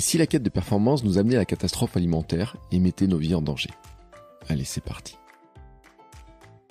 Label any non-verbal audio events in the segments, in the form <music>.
Et si la quête de performance nous amenait à la catastrophe alimentaire et mettait nos vies en danger Allez, c'est parti.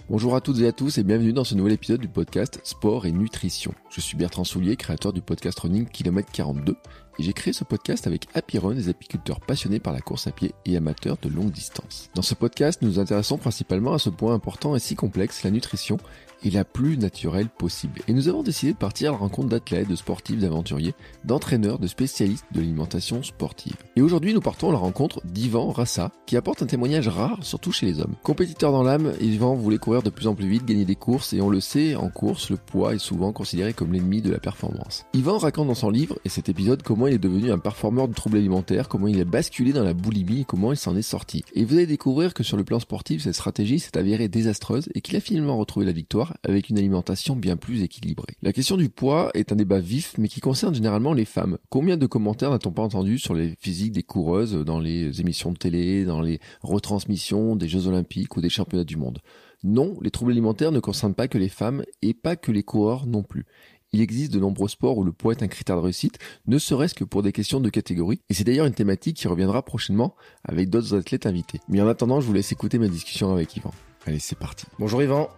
Bonjour à toutes et à tous et bienvenue dans ce nouvel épisode du podcast Sport et Nutrition. Je suis Bertrand Soulier, créateur du podcast Running Kilomètre 42 et j'ai créé ce podcast avec Happy Run, des apiculteurs passionnés par la course à pied et amateurs de longue distance. Dans ce podcast, nous nous intéressons principalement à ce point important et si complexe, la nutrition et la plus naturelle possible. Et nous avons décidé de partir à la rencontre d'athlètes, de sportifs, d'aventuriers, d'entraîneurs, de spécialistes de l'alimentation sportive. Et aujourd'hui, nous partons à la rencontre d'Ivan Rassa, qui apporte un témoignage rare, surtout chez les hommes. Compétiteur dans l'âme, Ivan voulait courir de plus en plus vite, gagner des courses, et on le sait, en course, le poids est souvent considéré comme l'ennemi de la performance. Ivan raconte dans son livre et cet épisode comment il est devenu un performeur de troubles alimentaires, comment il a basculé dans la boulimie et comment il s'en est sorti. Et vous allez découvrir que sur le plan sportif, cette stratégie s'est avérée désastreuse et qu'il a finalement retrouvé la victoire avec une alimentation bien plus équilibrée. La question du poids est un débat vif mais qui concerne généralement les femmes. Combien de commentaires n'a-t-on pas entendu sur les physiques des coureuses dans les émissions de télé, dans les retransmissions des Jeux Olympiques ou des championnats du monde? Non, les troubles alimentaires ne concernent pas que les femmes et pas que les coureurs non plus. Il existe de nombreux sports où le poids est un critère de réussite, ne serait-ce que pour des questions de catégorie. Et c'est d'ailleurs une thématique qui reviendra prochainement avec d'autres athlètes invités. Mais en attendant, je vous laisse écouter ma discussion avec Yvan. Allez, c'est parti. Bonjour Yvan.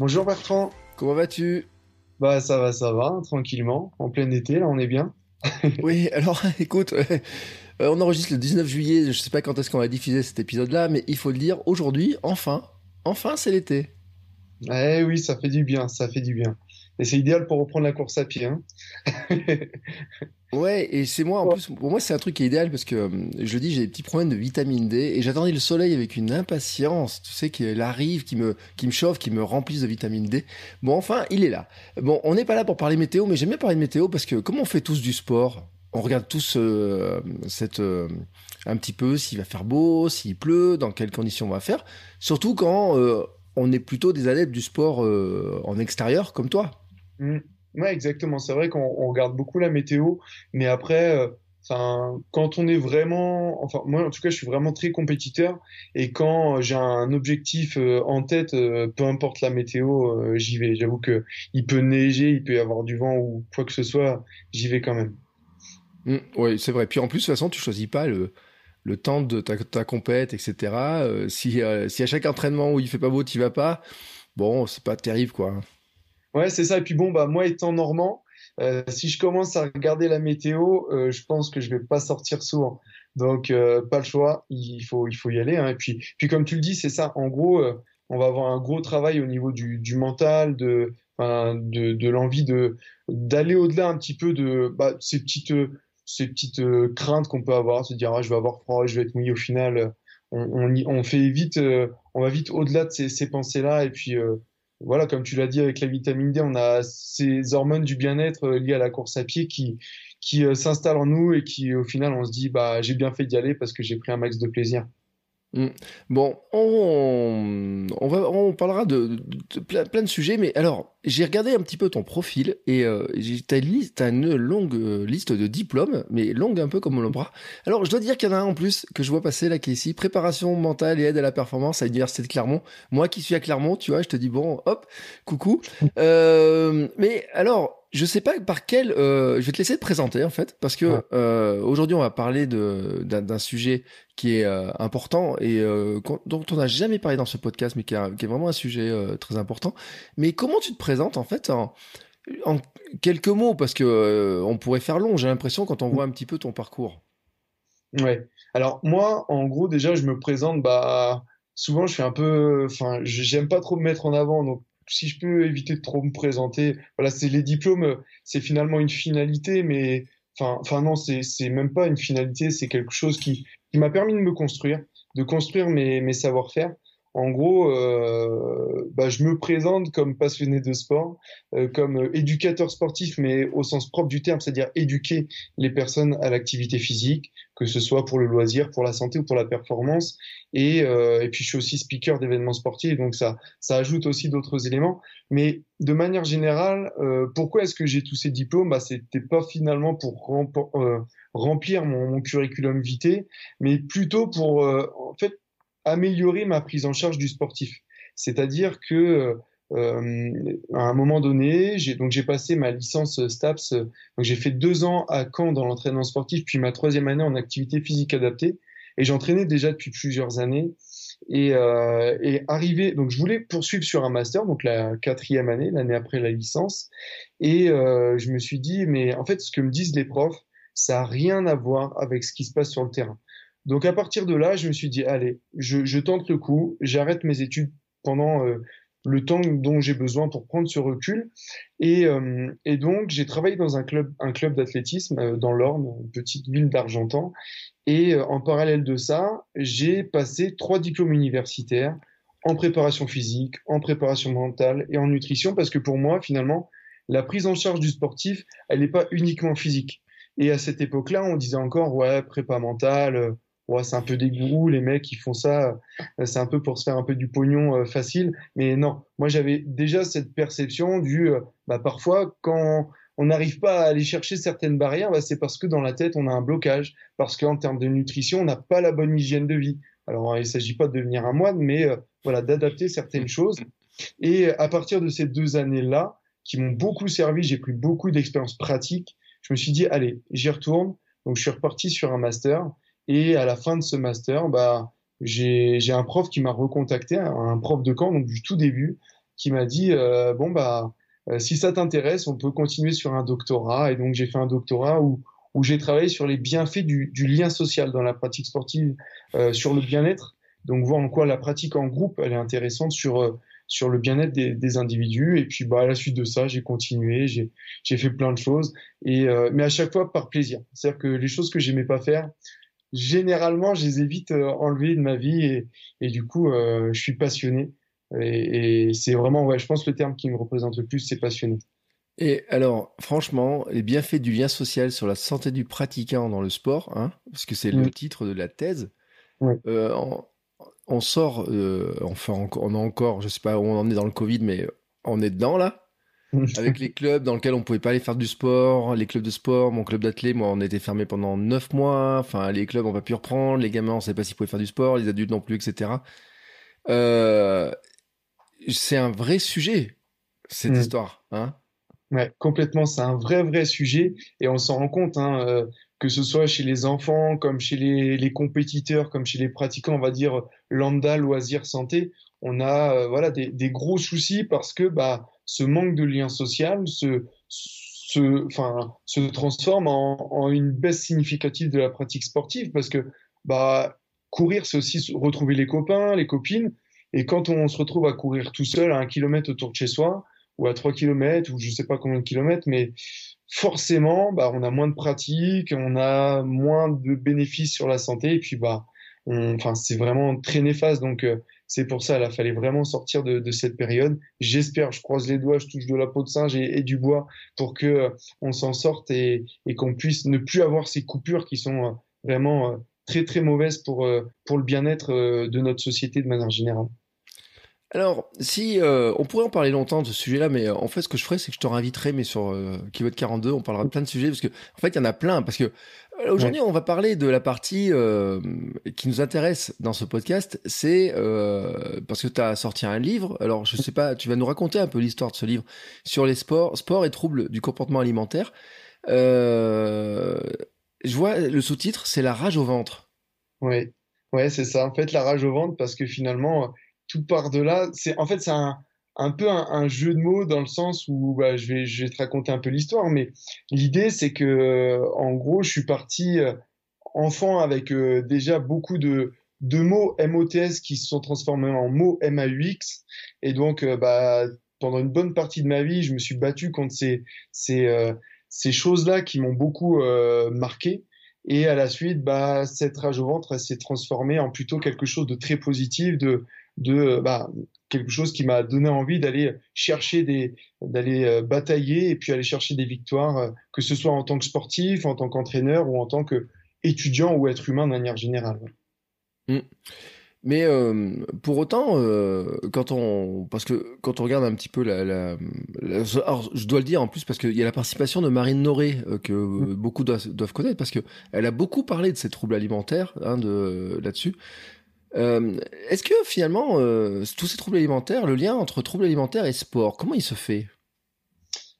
Bonjour Bertrand. Comment vas-tu? Bah ça va, ça va, tranquillement. En plein été, là, on est bien. <laughs> oui, alors <laughs> écoute, euh, on enregistre le 19 juillet, je sais pas quand est-ce qu'on va diffuser cet épisode-là, mais il faut le dire, aujourd'hui, enfin, enfin c'est l'été. Eh oui, ça fait du bien, ça fait du bien. Et c'est idéal pour reprendre la course à pied. Hein. <laughs> ouais, et c'est moi, en plus, pour moi, c'est un truc qui est idéal parce que, je le dis, j'ai des petits problèmes de vitamine D et j'attendais le soleil avec une impatience, tu sais, qu'il arrive, qui me, qui me chauffe, qui me remplisse de vitamine D. Bon, enfin, il est là. Bon, on n'est pas là pour parler météo, mais j'aime bien parler de météo parce que, comme on fait tous du sport, on regarde tous euh, cette, euh, un petit peu s'il va faire beau, s'il pleut, dans quelles conditions on va faire. Surtout quand euh, on est plutôt des adeptes du sport en extérieur, comme toi. Mmh. Ouais, exactement. C'est vrai qu'on regarde beaucoup la météo, mais après, euh, quand on est vraiment, enfin, moi en tout cas, je suis vraiment très compétiteur, et quand j'ai un objectif euh, en tête, euh, peu importe la météo, j'y vais. J'avoue que il peut neiger, il peut y avoir du vent ou quoi que ce soit, j'y vais quand même. Mmh, oui, c'est vrai. Puis en plus, de toute façon, tu choisis pas le, temps de ta, ta compète, etc. si, à chaque entraînement où il fait pas beau, tu vas pas, bon, c'est pas terrible, quoi. Ouais, c'est ça. Et puis bon, bah moi étant normand, euh, si je commence à regarder la météo, euh, je pense que je vais pas sortir souvent. Donc euh, pas le choix, il faut il faut y aller. Hein. Et puis puis comme tu le dis, c'est ça. En gros, euh, on va avoir un gros travail au niveau du, du mental, de de, de l'envie de d'aller au-delà un petit peu de bah, ces petites ces petites craintes qu'on peut avoir, se dire ah, je vais avoir froid, je vais être mouillé au final. On, on, on fait vite, on va vite au-delà de ces, ces pensées-là et puis voilà, comme tu l'as dit avec la vitamine D, on a ces hormones du bien-être euh, liées à la course à pied qui, qui euh, s'installent en nous et qui, au final, on se dit, bah, j'ai bien fait d'y aller parce que j'ai pris un max de plaisir. Mm. Bon, on, on, va, on parlera de, plein, de sujets, mais alors, j'ai regardé un petit peu ton profil et euh, t'as une, as une longue euh, liste de diplômes, mais longue un peu comme le bras. Alors, je dois dire qu'il y en a un en plus que je vois passer là qui est ici, préparation mentale et aide à la performance à l'université de Clermont. Moi qui suis à Clermont, tu vois, je te dis bon, hop, coucou. <laughs> Euh, mais alors, je sais pas par quel. Euh, je vais te laisser te présenter en fait, parce que euh, aujourd'hui on va parler de d'un sujet qui est euh, important et euh, dont on n'a jamais parlé dans ce podcast, mais qui, qui est vraiment un sujet euh, très important. Mais comment tu te présentes en fait en, en quelques mots, parce que on pourrait faire long. J'ai l'impression quand on voit un petit peu ton parcours. Ouais. Alors moi, en gros, déjà, je me présente. Bah, souvent, je fais un peu. Enfin, j'aime pas trop me mettre en avant, donc si je peux éviter de trop me présenter, voilà, c'est les diplômes, c'est finalement une finalité, mais enfin, enfin non, c'est même pas une finalité, c'est quelque chose qui qui m'a permis de me construire, de construire mes mes savoir-faire en gros, euh, bah, je me présente comme passionné de sport, euh, comme éducateur sportif, mais au sens propre du terme, c'est-à-dire éduquer les personnes à l'activité physique, que ce soit pour le loisir, pour la santé ou pour la performance. Et, euh, et puis, je suis aussi speaker d'événements sportifs, donc ça, ça ajoute aussi d'autres éléments. Mais de manière générale, euh, pourquoi est-ce que j'ai tous ces diplômes? Bah, C'était pas finalement pour euh, remplir mon, mon, curriculum vitae, mais plutôt pour, en fait, améliorer ma prise en charge du sportif. C'est-à-dire que euh, à un moment donné, j'ai donc j'ai passé ma licence STAPS. Donc j'ai fait deux ans à Caen dans l'entraînement sportif, puis ma troisième année en activité physique adaptée. Et j'entraînais déjà depuis plusieurs années. Et, euh, et arrivé, donc je voulais poursuivre sur un master, donc la quatrième année, l'année après la licence. Et euh, je me suis dit, mais en fait, ce que me disent les profs, ça a rien à voir avec ce qui se passe sur le terrain. Donc à partir de là, je me suis dit, allez, je, je tente le coup, j'arrête mes études pendant euh, le temps dont j'ai besoin pour prendre ce recul. Et, euh, et donc, j'ai travaillé dans un club, un club d'athlétisme euh, dans l'Orne, une petite ville d'Argentan. Et euh, en parallèle de ça, j'ai passé trois diplômes universitaires en préparation physique, en préparation mentale et en nutrition, parce que pour moi, finalement, la prise en charge du sportif, elle n'est pas uniquement physique. Et à cette époque-là, on disait encore, ouais, prépa mentale, ouais, c'est un peu des gourous, les mecs qui font ça, euh, c'est un peu pour se faire un peu du pognon euh, facile. Mais non, moi j'avais déjà cette perception du, euh, bah, parfois quand on n'arrive pas à aller chercher certaines barrières, bah, c'est parce que dans la tête on a un blocage, parce qu'en termes de nutrition on n'a pas la bonne hygiène de vie. Alors il ne s'agit pas de devenir un moine, mais voilà d'adapter certaines choses. Et à partir de ces deux années-là, qui m'ont beaucoup servi, j'ai pris beaucoup d'expériences pratiques. Je me suis dit allez, j'y retourne. Donc je suis reparti sur un master et à la fin de ce master, bah, j'ai un prof qui m'a recontacté, un prof de camp, donc du tout début, qui m'a dit euh, bon bah euh, si ça t'intéresse, on peut continuer sur un doctorat. Et donc j'ai fait un doctorat où où j'ai travaillé sur les bienfaits du, du, lien social dans la pratique sportive, euh, sur le bien-être. Donc voir en quoi la pratique en groupe elle est intéressante sur euh, sur le bien-être des, des, individus. Et puis bah à la suite de ça, j'ai continué, j'ai j'ai fait plein de choses. Et euh, mais à chaque fois par plaisir. C'est-à-dire que les choses que j'aimais pas faire, généralement, je les ai vite euh, enlevées de ma vie et, et du coup, euh, je suis passionné. Et, et c'est vraiment, ouais, je pense le terme qui me représente le plus, c'est passionné. Et alors, franchement, les bienfaits du lien social sur la santé du pratiquant dans le sport, hein, parce que c'est mmh. le titre de la thèse, euh, on, on, sort, euh, enfin, on a encore, je sais pas où on en est dans le Covid, mais on est dedans là. <laughs> avec les clubs dans lesquels on pouvait pas aller faire du sport, les clubs de sport, mon club d'athlète, moi, on était fermé pendant neuf mois. Enfin, les clubs, on va plus reprendre. Les gamins, on savait pas s'ils pouvaient faire du sport, les adultes non plus, etc. Euh, c'est un vrai sujet, cette mmh. histoire, hein. Ouais, complètement. C'est un vrai, vrai sujet. Et on s'en rend compte, hein, euh, que ce soit chez les enfants, comme chez les, les, compétiteurs, comme chez les pratiquants, on va dire lambda, loisir, santé. On a, euh, voilà, des, des, gros soucis parce que, bah, ce manque de lien social se, transforme en, une baisse significative de la pratique sportive parce que bah, courir, c'est aussi retrouver les copains, les copines. Et quand on se retrouve à courir tout seul à un kilomètre autour de chez soi, ou à trois kilomètres, ou je sais pas combien de kilomètres, mais forcément, bah, on a moins de pratique, on a moins de bénéfices sur la santé, et puis bah, on, c'est vraiment très néfaste. Donc, euh, c'est pour ça, il fallait vraiment sortir de, cette période. J'espère, je croise les doigts, je touche de la peau de singe et, du bois pour que euh, on s'en sorte et, et qu'on puisse ne plus avoir ces coupures qui sont euh, vraiment euh, très très mauvaises pour pour le bien-être de notre société de manière générale. Alors, si euh, on pourrait en parler longtemps de ce sujet-là, mais en fait, ce que je ferais, c'est que je te réinviterai, mais sur euh, Keyword 42, on parlera de plein de sujets, parce que en fait, il y en a plein. Parce que aujourd'hui, ouais. on va parler de la partie euh, qui nous intéresse dans ce podcast, c'est euh, parce que tu as sorti un livre. Alors, je sais pas, tu vas nous raconter un peu l'histoire de ce livre sur les sports, sport et troubles du comportement alimentaire. Euh, je vois le sous-titre, c'est la rage au ventre. Oui, ouais, c'est ça. En fait, la rage au ventre, parce que finalement tout part de là. C'est en fait c'est un, peu un, jeu de mots dans le sens où bah, je vais te raconter un peu l'histoire, mais l'idée c'est que euh, en gros je suis parti euh, enfant avec euh, déjà beaucoup de de mots MOTS qui se sont transformés en mots MAUX et donc bah pendant une bonne partie de ma vie je me suis battu contre ces ces ces choses là qui m'ont beaucoup marqué et à la suite, bah, cette rage au ventre, s'est transformée en plutôt quelque chose de très positif, de, de bah, quelque chose qui m'a donné envie d'aller chercher des d'aller euh, batailler et puis aller chercher des victoires euh, que ce soit en tant que sportif en tant qu'entraîneur ou en tant que étudiant ou être humain de manière générale mmh. mais euh, pour autant euh, quand on parce que quand on regarde un petit peu la, la, la alors je dois le dire en plus parce qu'il y a la participation de Marine Noré euh, que mmh. beaucoup doivent, doivent, connaître parce que elle a beaucoup parlé de ces troubles alimentaires hein, de là-dessus Est-ce que finalement, tous ces troubles alimentaires, le lien entre troubles alimentaires et sport, comment il se fait?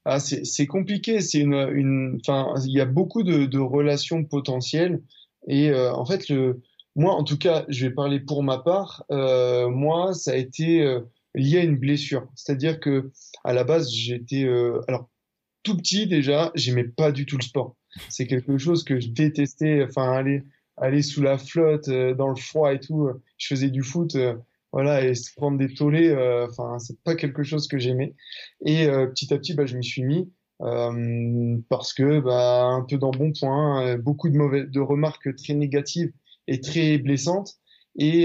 Ah, c'est compliqué. C'est une, il y a beaucoup de, relations potentielles. Et euh, en fait, moi, en tout cas, je vais parler pour ma part. Euh, moi, ça a été euh, lié à une blessure. C'est-à-dire que à la base, j'étais, euh, alors tout petit déjà, j'aimais pas du tout le sport. C'est quelque chose que je détestais. Enfin, aller, aller sous la flotte, dans le froid et tout. Je faisais du foot voilà et se prendre des tollés euh, enfin c'est pas quelque chose que j'aimais et euh, petit à petit bah je m'y suis mis euh, parce que bah un peu dans bon point beaucoup de mauvais de remarques très négatives et très blessantes et,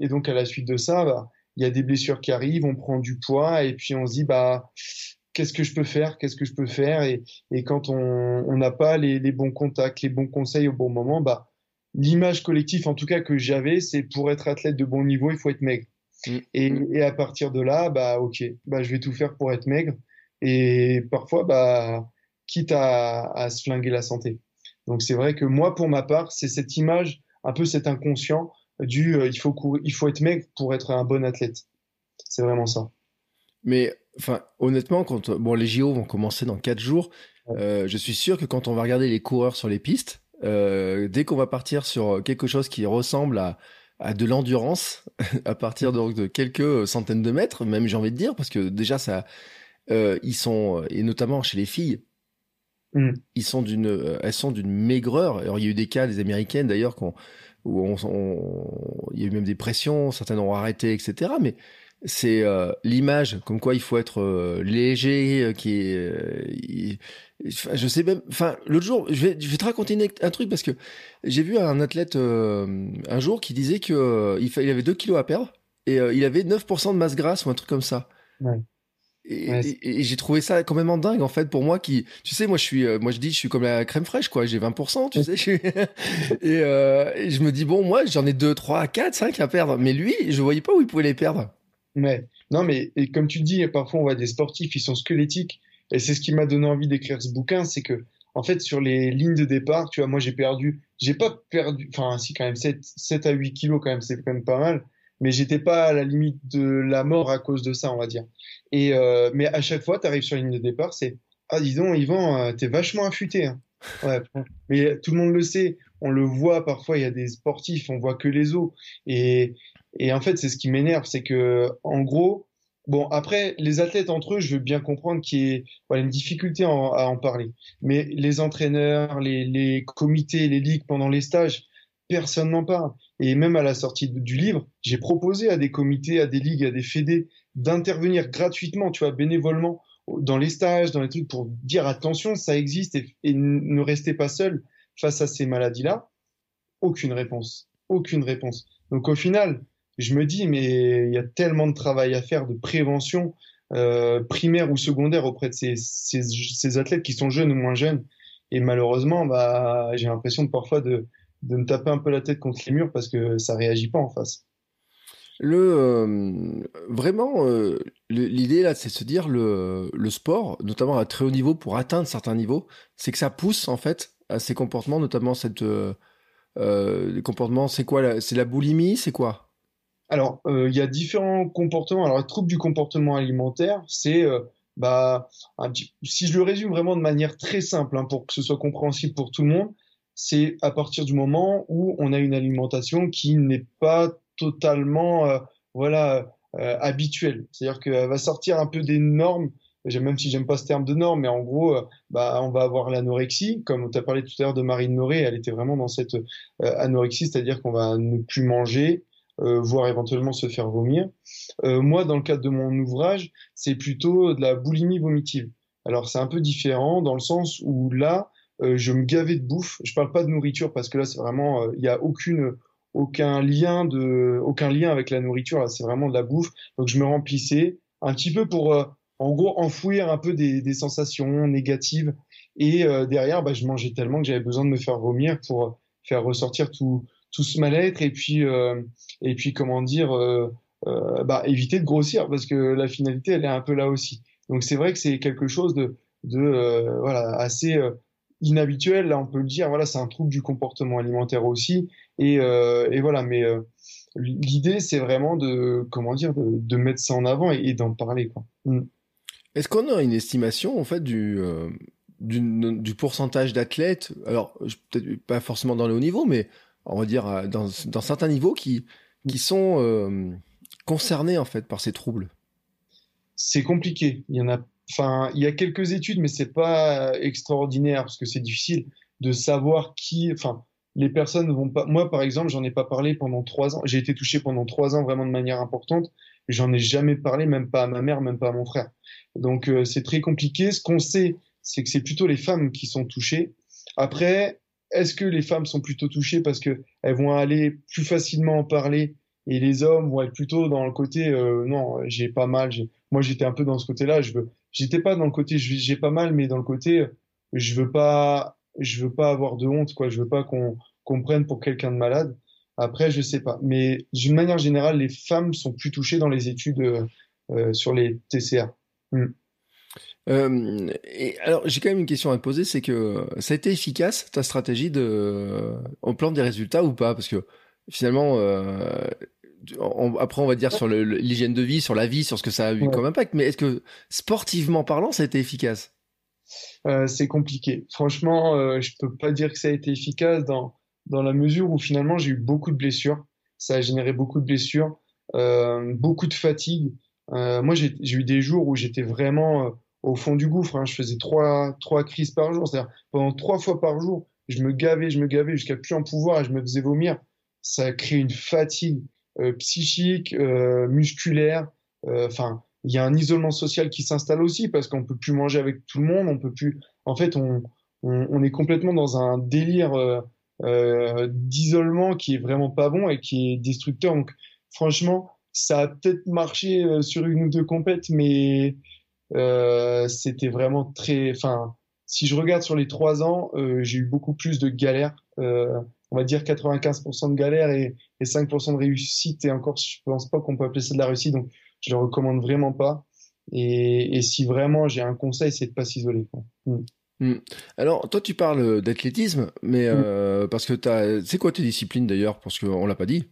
et donc à la suite de ça bah il y a des blessures qui arrivent on prend du poids et puis on se dit bah qu'est-ce que je peux faire qu'est-ce que je peux faire? Et, et quand on n'a pas les, les bons contacts les bons conseils au bon moment bah l'image collective, en tout cas que j'avais, c'est pour être athlète de bon niveau, il faut être maigre. Mm. Et, et, à partir de là, bah ok, bah je vais tout faire pour être maigre. Et parfois, bah quitte à, à se flinguer la santé. Donc c'est vrai que moi, pour ma part, c'est cette image, un peu cet inconscient du euh, il faut courir, il faut être maigre pour être un bon athlète. C'est vraiment ça. Mais enfin, honnêtement, quand bon les JO vont commencer dans quatre jours, euh, je suis sûr que quand on va regarder les coureurs sur les pistes, euh, dès qu'on va partir sur quelque chose qui ressemble à, à de l'endurance <laughs> à partir donc de quelques centaines de mètres, même j'ai envie de dire, parce que déjà ça, euh, ils sont et notamment chez les filles, mm. ils sont d'une, euh, elles sont d'une maigreur. Alors il y a eu des cas des américaines d'ailleurs où on, il y a eu même des pressions, certaines ont arrêté, etc. Mais c'est euh, l'image comme quoi il faut être euh, léger euh, qui est je sais même enfin l'autre jour je vais je vais te raconter un truc parce que j'ai vu un athlète un jour qui disait que il, il avait 2 kilos à perdre et il avait 9% de masse grasse ou un truc comme ça. Ouais. Et, j'ai trouvé ça quand même dingue en fait pour moi qui tu sais moi je suis moi je dis je suis comme la crème fraîche quoi j'ai 20% tu sais <laughs> et, et, je me dis bon moi j'en ai 2 3 4 5 à perdre mais lui je voyais pas où il pouvait les perdre mais non, mais et comme tu dis, parfois on voit des sportifs, ils sont squelettiques. Et c'est ce qui m'a donné envie d'écrire ce bouquin, c'est que en fait sur les lignes de départ, tu vois, moi j'ai perdu, j'ai pas perdu, enfin si quand même 7, 7 à 8 kilos quand même, c'est quand même pas mal. Mais j'étais pas à la limite de la mort à cause de ça, on va dire. Et euh, mais à chaque fois, tu arrives sur la ligne de départ, c'est ah dis donc Yvan, euh, t'es vachement affûté. Hein. Ouais, <laughs> mais tout le monde le sait, on le voit parfois. Il y a des sportifs, on voit que les os. Et, et en fait, c'est ce qui m'énerve, c'est que, en gros, bon, après, les athlètes entre eux, je veux bien comprendre qu'il y ait voilà, une difficulté à en parler. Mais les entraîneurs, les, comités, les ligues pendant les stages, personne n'en parle. Et même à la sortie du livre, j'ai proposé à des comités, à des ligues, à des fédés d'intervenir gratuitement, tu vois, bénévolement dans les stages, dans les trucs pour dire attention, ça existe et, et ne restez pas seul face à ces maladies-là. Aucune réponse. Aucune réponse. Donc au final, je me dis, mais il y a tellement de travail à faire de prévention euh, primaire ou secondaire auprès de ces, athlètes qui sont jeunes ou moins jeunes. Et malheureusement, bah, j'ai l'impression parfois de, me taper un peu la tête contre les murs parce que ça réagit pas en face. Le euh, vraiment euh, l'idée là, c'est de se dire le sport, notamment à très haut niveau, pour atteindre certains niveaux, c'est que ça pousse en fait à ces comportements, notamment cette euh, euh les. C'est quoi C'est la boulimie, c'est quoi? Alors, euh, il y a différents comportements. Alors, le trouble du comportement alimentaire, c'est, bah, si je le résume vraiment de manière très simple, hein, pour que ce soit compréhensible pour tout le monde, c'est à partir du moment où on a une alimentation qui n'est pas totalement, voilà, habituelle. C'est-à-dire qu'elle va sortir un peu des normes même si j'aime pas ce terme de norme, mais en gros, bah, on va avoir l'anorexie, comme tu as parlé tout à l'heure de Marine Noré, elle était vraiment dans cette anorexie, c'est-à-dire qu'on va ne plus manger, euh, voire éventuellement se faire vomir. Euh, moi, dans le cadre de mon ouvrage, c'est plutôt de la boulimie vomitive. Alors c'est un peu différent dans le sens où là, euh, je me gavais de bouffe. Je parle pas de nourriture parce que là, c'est vraiment, il n'y a aucune aucun lien de aucun lien avec la nourriture. C'est vraiment de la bouffe. Donc je me remplissais un petit peu pour en gros enfouir un peu des, sensations négatives. Et derrière, bah, je mangeais tellement que j'avais besoin de me faire vomir pour faire ressortir tout tout ce mal-être et puis euh, et puis comment dire euh, euh, bah, éviter de grossir parce que la finalité elle est un peu là aussi. Donc c'est vrai que c'est quelque chose de de voilà assez inhabituel là on peut le dire voilà c'est un trouble du comportement alimentaire aussi et, et voilà mais l'idée, c'est vraiment de, comment dire, de, mettre ça en avant et, d'en parler. Mm. Est-ce qu'on a une estimation en fait du euh, du, pourcentage d'athlètes? Alors peut-être pas forcément dans le haut niveau, mais on va dire dans, dans certains niveaux qui qui sont euh, concernés en fait par ces troubles. C'est compliqué. Il y en a, enfin, il y a quelques études, mais c'est pas extraordinaire parce que c'est difficile de savoir qui, enfin les personnes vont pas. Moi, par exemple, j'en ai pas parlé pendant trois ans. J'ai été touché pendant trois ans vraiment de manière importante. J'en ai jamais parlé, même pas à ma mère, même pas à mon frère. Donc euh, c'est très compliqué. Ce qu'on sait, c'est que c'est plutôt les femmes qui sont touchées. Après, est-ce que les femmes sont plutôt touchées parce que elles vont aller plus facilement en parler et les hommes vont être plutôt dans le côté euh, non, j'ai pas mal. Moi, j'étais un peu dans ce côté-là. Je veux, j'étais pas dans le côté j'ai pas mal, mais dans le côté je veux pas je veux pas avoir de honte, quoi. Je veux pas qu'on qu'on prenne pour quelqu'un de malade. Après, je sais pas. Mais d'une manière générale, les femmes sont plus touchées dans les études euh, euh sur les TCA. Hmm. Euh, et alors, j'ai quand même une question à te poser, c'est que ça a été efficace ta stratégie de, au plan des résultats ou pas? Parce que finalement, euh, après on va dire sur l'hygiène de vie, sur la vie, sur ce que ça a eu comme impact. Mais est-ce que sportivement parlant, ça a été efficace? Euh, c'est compliqué. Franchement, euh, je peux pas dire que ça a été efficace dans, dans la mesure où finalement j'ai eu beaucoup de blessures. Ça a généré beaucoup de blessures, euh, beaucoup de fatigue. Euh, moi, j'ai eu des jours où j'étais vraiment euh, au fond du gouffre. Hein. Je faisais trois, trois crises par jour. C'est-à-dire pendant trois fois par jour, je me gavais, je me gavais jusqu'à plus en pouvoir et je me faisais vomir. Ça a créé une fatigue psychique, musculaire. Enfin, il y a un isolement social qui s'installe aussi parce qu'on peut plus manger avec tout le monde, on peut plus. En fait, on, on, on est complètement dans un délire euh, euh, d'isolement qui est vraiment pas bon et qui est destructeur. Donc, franchement, ça a peut-être marché euh, sur une ou deux compètes, mais euh, c'était vraiment très. Enfin, si je regarde sur les trois ans, euh, j'ai eu beaucoup plus de galères. on va dire 95% de galères et, et 5% de réussite. Et encore, je pense pas qu'on peut appeler ça de la réussite. Donc, je le recommande vraiment pas. Et, si vraiment j'ai un conseil, c'est de pas s'isoler. Mm. Mm. Alors, toi, tu parles d'athlétisme, mais mm. parce que c'est quoi tes disciplines d'ailleurs? Parce qu'on l'a pas dit.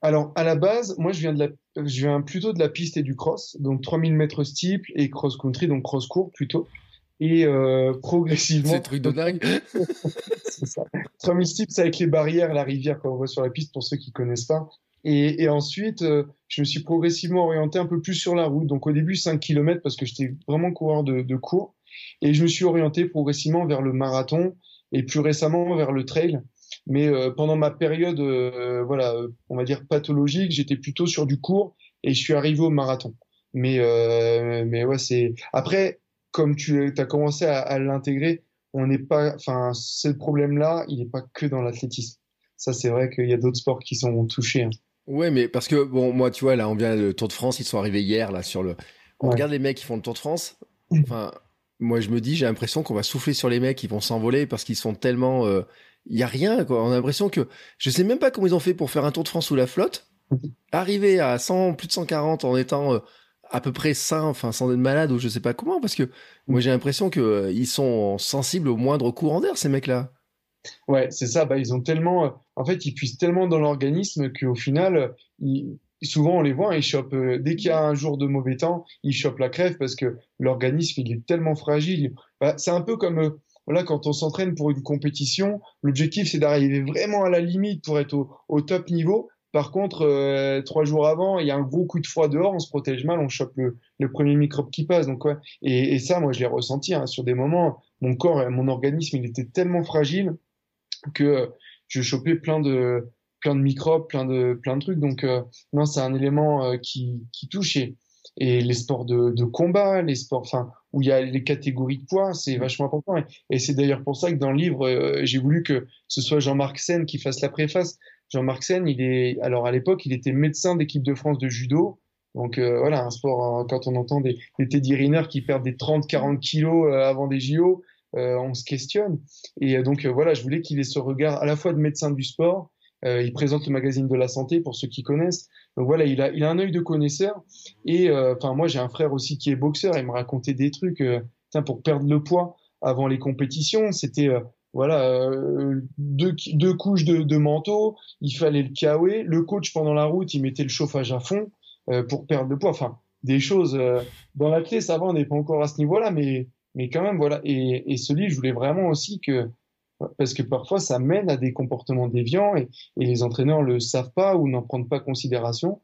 Alors, à la base, moi, je viens, de la... je viens plutôt de la piste et du cross, donc 3000 mètres steeple et cross-country, donc cross-court plutôt. Et euh, progressivement. C'est truc de dingue. <laughs> c'est ça. 3000 steeple, c'est avec les barrières, la rivière qu'on voit sur la piste, pour ceux qui connaissent pas. Et, et ensuite, euh, je me suis progressivement orienté un peu plus sur la route. Donc au début 5 km parce que j'étais vraiment coureur de, de cours. Et je me suis orienté progressivement vers le marathon et plus récemment vers le trail. Mais euh, pendant ma période, euh, voilà, on va dire pathologique, j'étais plutôt sur du court et je suis arrivé au marathon. Mais mais ouais, c'est après comme tu as commencé à, à l'intégrer, on n'est pas, enfin, ce problème-là, il n'est pas que dans l'athlétisme. Ça, c'est vrai qu'il y a d'autres sports qui sont touchés. Hein. Ouais, mais parce que bon, moi, tu vois, là, on vient le Tour de France, ils sont arrivés hier là sur le. On regarde les mecs qui font le Tour de France. Enfin, moi, je me dis, j'ai l'impression qu'on va souffler sur les mecs, ils vont s'envoler parce qu'ils sont tellement. Il euh, y a rien, quoi. On a l'impression que je sais même pas comment ils ont fait pour faire un Tour de France sous la flotte, arriver à 100, plus de 140 en étant euh, à peu près sain, enfin sans être malade ou je sais pas comment, parce que moi, j'ai l'impression que euh, ils sont sensibles au moindre courant d'air, ces mecs-là. Ouais, c'est ça. Bah, ils ont tellement, en fait, ils puissent tellement dans l'organisme qu'au final, souvent on les voit, ils chopent. Euh, dès qu'il y a un jour de mauvais temps, ils chopent la crève parce que l'organisme il est tellement fragile. Bah, c'est un peu comme euh, voilà quand on s'entraîne pour une compétition, l'objectif c'est d'arriver vraiment à la limite pour être au, top niveau. Par contre, euh, trois jours avant, il y a un gros coup de froid dehors, on se protège mal, on chope le, premier microbe qui passe. Donc. Et, ça, moi, je l'ai ressenti hein, sur des moments. Mon corps, mon organisme, il était tellement fragile que je chopais plein de plein microbes, plein de plein de trucs. Donc euh, non, c'est un élément euh, qui touche les sports de, de combat, les sports, enfin où il y a les catégories de poids, c'est mm. vachement important. Et, c'est d'ailleurs pour ça que dans le livre, euh, j'ai voulu que ce soit Jean-Marc Sen qui fasse la préface. Jean-Marc Sen, il est alors à l'époque, il était médecin d'équipe de France de judo. Donc voilà, un sport, hein, quand on entend des, des Teddy Riner qui perdent des 30-40 kilos avant des JO, euh, on se questionne. Et euh, donc euh, voilà, je voulais qu'il ait ce regard à la fois de médecin du sport. il présente le magazine de la santé pour ceux qui connaissent. Donc voilà, il a, il a un œil de connaisseur. Et enfin, moi, j'ai un frère aussi qui est boxeur. Il me racontait des trucs. tiens, pour perdre le poids avant les compétitions, c'était voilà, deux, deux couches de, manteau, il fallait le kawaii. Le coach, pendant la route, il mettait le chauffage à fond pour perdre de poids. Enfin, des choses. dans la clé, ça va, on n'est pas encore à ce niveau-là, mais, mais quand même, voilà. Et, et ce livre, je voulais vraiment aussi que parce que parfois ça mène à des comportements déviants et, les entraîneurs le savent pas ou n'en prennent pas considération.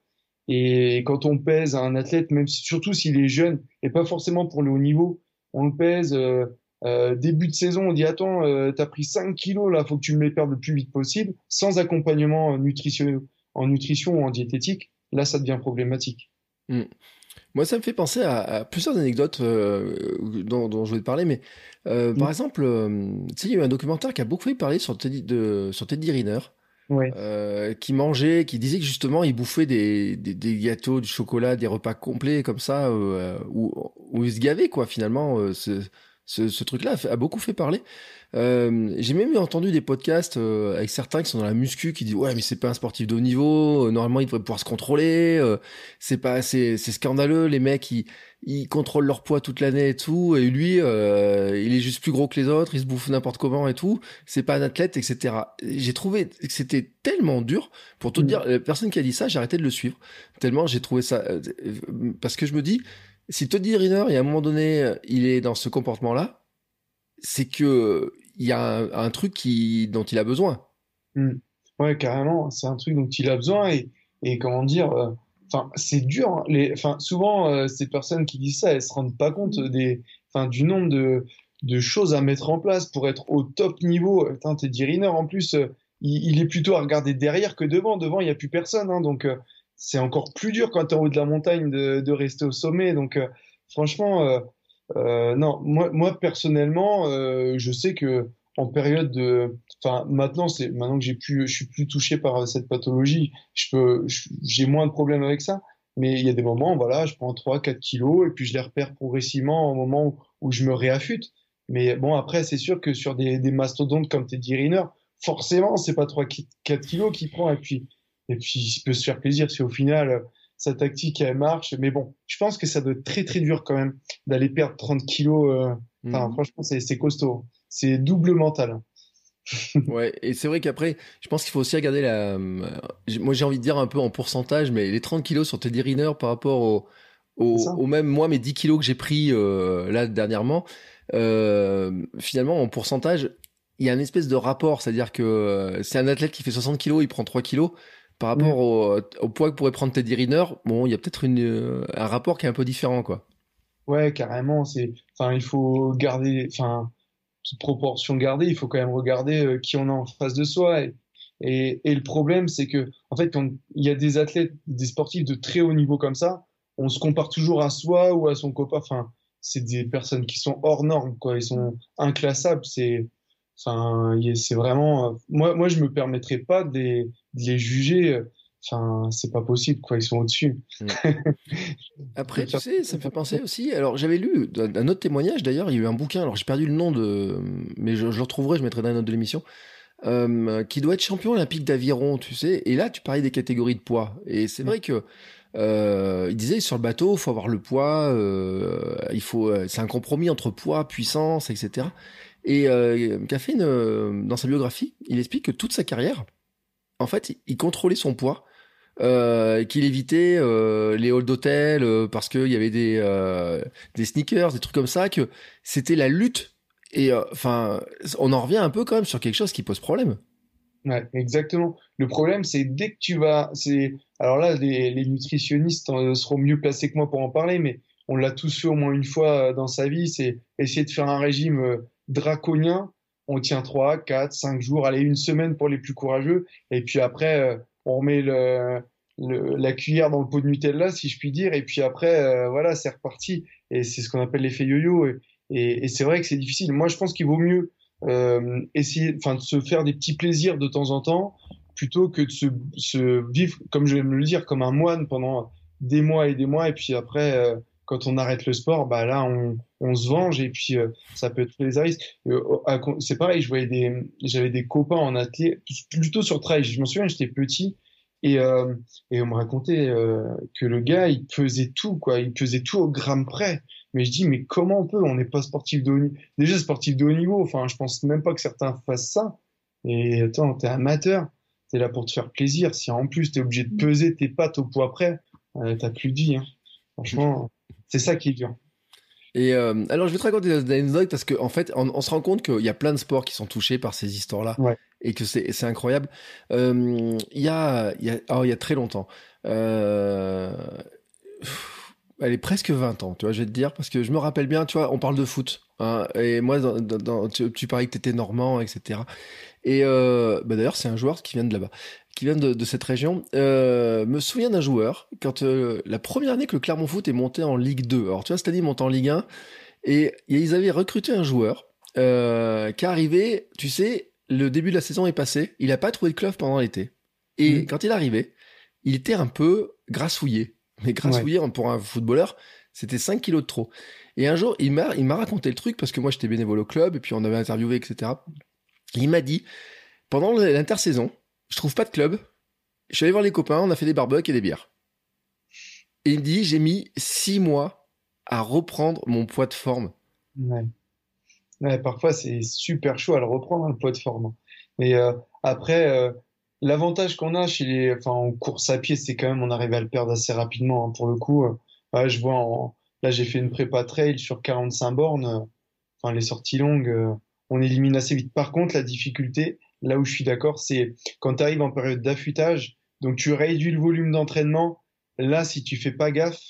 Et quand on pèse un athlète, même surtout s'il est jeune et pas forcément pour le haut niveau, on le pèse euh, euh, début de saison, on dit attends, euh, tu as pris 5 kilos là, faut que tu me les perdes le plus vite possible, sans accompagnement nutritionnel en nutrition ou en diététique, là ça devient problématique. Mmh. Moi, ça me fait penser à, plusieurs anecdotes euh, dont, dont, je voulais te parler, mais euh, par mm. exemple, euh, tu sais, il y a eu un documentaire qui a beaucoup fait parler sur Teddy, de, sur Teddy Riner. qui mangeait, qui disait que justement il bouffait des, des, des, gâteaux, du chocolat, des repas complets comme ça, où, où il se gavait quoi finalement. ce, ce, ce truc-là a, a, beaucoup fait parler. Euh, j'ai même entendu des podcasts euh, avec certains qui sont dans la muscu qui disent ouais mais c'est pas un sportif de haut niveau, euh, normalement il devrait pouvoir se contrôler, c'est pas c'est c'est scandaleux les mecs ils ils contrôlent leur poids toute l'année et tout et lui il est juste plus gros que les autres, il se bouffe n'importe comment et tout, c'est pas un athlète etc. J'ai trouvé que c'était tellement dur pour tout mm. dire la personne qui a dit ça j'ai arrêté de le suivre tellement j'ai trouvé ça parce que je me dis si Toddy Riner, et à un moment donné, il est dans ce comportement-là, c'est que il y a un, truc qui, dont il a besoin. Hmm. Ouais, carrément. C'est un truc dont il a besoin et, et comment dire. Euh, enfin, c'est dur. Hein. Les, enfin, souvent, euh, ces personnes qui disent ça, elles se rendent pas compte des, enfin, du nombre de, de choses à mettre en place pour être au top niveau. Putain, Teddy Riner, en plus, euh, il, est plutôt à regarder derrière que devant. Devant, il n'y a plus personne. Hein, donc, c'est encore plus dur quand tu es en haut de la montagne de, rester au sommet. Donc, franchement, euh, non, moi, moi personnellement, euh, je sais que en période de, enfin maintenant c'est maintenant que j'ai plus, je suis plus touché par cette pathologie, je peux, j'ai moins de problèmes avec ça. Mais il y a des moments, voilà, je prends 3, 4 kilos et puis je les repère progressivement au moment où, je me réaffûte. Mais bon, après, c'est sûr que sur des, mastodontes comme Teddy Riner, forcément, c'est pas 3, 4 kilos qu'il prend et puis, et puis il peut se faire plaisir si au final, sa tactique elle marche. Mais bon, je pense que ça doit être très très dur quand même d'aller perdre 30 kilos. Euh, enfin, mhm. franchement, c'est costaud. C'est double mental. <laughs> ouais, et c'est vrai qu'après, je pense qu'il faut aussi regarder la. Euh, moi, j'ai envie de dire un peu en pourcentage, mais les 30 kilos sur Teddy Riner par rapport au, au, même, moi, mes 10 kilos que j'ai pris euh, là dernièrement, finalement, en pourcentage, il y a une espèce de rapport, c'est-à-dire que c'est un athlète qui fait 60 kilos, il prend 3 kilos. Par rapport au, au, poids que pourrait prendre Teddy Riner, bon, il y a peut-être euh, un rapport qui est un peu différent, quoi. Ouais, carrément. C'est, enfin, il faut garder, enfin, toute proportion gardée, il faut quand même regarder euh, qui on a en face de soi. Et, et, et le problème, c'est que, en fait, quand il y a des athlètes, des sportifs de très haut niveau comme ça, on se compare toujours à soi ou à son copain. Enfin, c'est des personnes qui sont hors normes, quoi. Ils sont inclassables. C'est, enfin, c'est vraiment. Moi, moi, je me permettrais pas de les, de les juger. Enfin, c'est pas possible, quoi. Ils sont au-dessus. Mm. <laughs> Après, tu sais, ça me fait penser aussi. Alors, j'avais lu un autre témoignage, d'ailleurs. Il y a eu un bouquin. Alors, j'ai perdu le nom de. Mais je, le retrouverai, je mettrai dans la note de l'émission. Euh, qui doit être champion olympique d'aviron, tu sais. Et là, tu parlais des catégories de poids. Et c'est mm. vrai que. Euh, il disait sur le bateau, il faut avoir le poids, euh, il faut, euh, c'est un compromis entre poids, puissance, etc. Et euh, Café, dans sa biographie, il explique que toute sa carrière, en fait, il contrôlait son poids, euh, qu'il évitait euh, les halls d'hôtel euh, parce qu'il y avait des euh, des sneakers, des trucs comme ça, que c'était la lutte. Et euh, enfin, on en revient un peu quand même sur quelque chose qui pose problème. Ouais, exactement. Le problème, c'est dès que tu vas, c'est alors là, les nutritionnistes seront mieux placés que moi pour en parler, mais on l'a tous fait au moins une fois dans sa vie, c'est essayer de faire un régime draconien on tient 3, 4, 5 jours, allez, une semaine pour les plus courageux. Et puis après, euh, on remet le, la cuillère dans le pot de Nutella, si je puis dire. Et puis après, euh, voilà, c'est reparti. Et c'est ce qu'on appelle l'effet yo-yo. Et, et, c'est vrai que c'est difficile. Moi, je pense qu'il vaut mieux euh, essayer, enfin, de se faire des petits plaisirs de temps en temps, plutôt que de se, se vivre, comme je vais me le dire, comme un moine pendant des mois et des mois. Et puis après, quand on arrête le sport, bah là, on, on se venge et puis euh, ça peut être les Euh, c'est pareil, je voyais des, j'avais des copains en athlète, plutôt sur trail. Je m'en souviens, j'étais petit Et, euh, et on me racontait euh, que le gars, il pesait tout, quoi. Il pesait tout au gramme près. Mais je dis, mais comment on peut? On n'est pas sportif de haut niveau. Déjà, sportif de haut niveau, enfin, je pense même pas que certains fassent ça. Et attends, t'es amateur, t'es là pour te faire plaisir. Si en plus t'es obligé de peser tes pattes au poids près, euh, t'as plus de vie. Hein. Franchement, c'est ça qui est dur. Et euh, alors, je vais te raconter des anecdotes parce qu'en en fait, on, se rend compte qu'il y a plein de sports qui sont touchés par ces histoires-là et que c'est incroyable. Euh, il y, a, y, a, oh, y a très longtemps, euh, elle est presque 20 ans, tu vois, je vais te dire, parce que je me rappelle bien, tu vois, on parle de foot. Hein, et moi, dans, dans, tu, tu parlais que tu étais normand, etc. Et euh, bah d'ailleurs, c'est un joueur qui vient de là-bas qui vient de, de cette région, euh, me souviens d'un joueur, quand euh, la première année que le Clermont Foot est monté en Ligue 2, alors tu vois, cette année, ils montent en Ligue 1, et, ils avaient recruté un joueur euh, qui arrivait, tu sais, le début de la saison est passé, il n'a pas trouvé de club pendant l'été. Et mmh. quand il arrivait, il était un peu grassouillé. Mais grassouillé pour un footballeur, c'était 5 kilos de trop. Et un jour, il m'a, il m'a raconté le truc parce que moi j'étais bénévole au club et puis on avait interviewé, etc. Il m'a dit, pendant l'intersaison, je trouve pas de club. Je suis allé voir les copains, on a fait des barbecues et des bières. Et il dit, j'ai mis six mois à reprendre mon poids de forme. Ouais. parfois, c'est super chaud à le reprendre, le poids de forme. Mais euh, après, euh, l'avantage qu'on a chez les, en course à pied, c'est quand même, on arrive à le perdre assez rapidement. Hein, pour le coup, euh, je vois, là, j'ai fait une prépa trail sur 45 bornes. Enfin, les sorties longues, on élimine assez vite. Par contre, la difficulté, là où je suis d'accord, c'est quand tu arrives en période d'affûtage, donc tu réduis le volume d'entraînement. Là, si tu fais pas gaffe,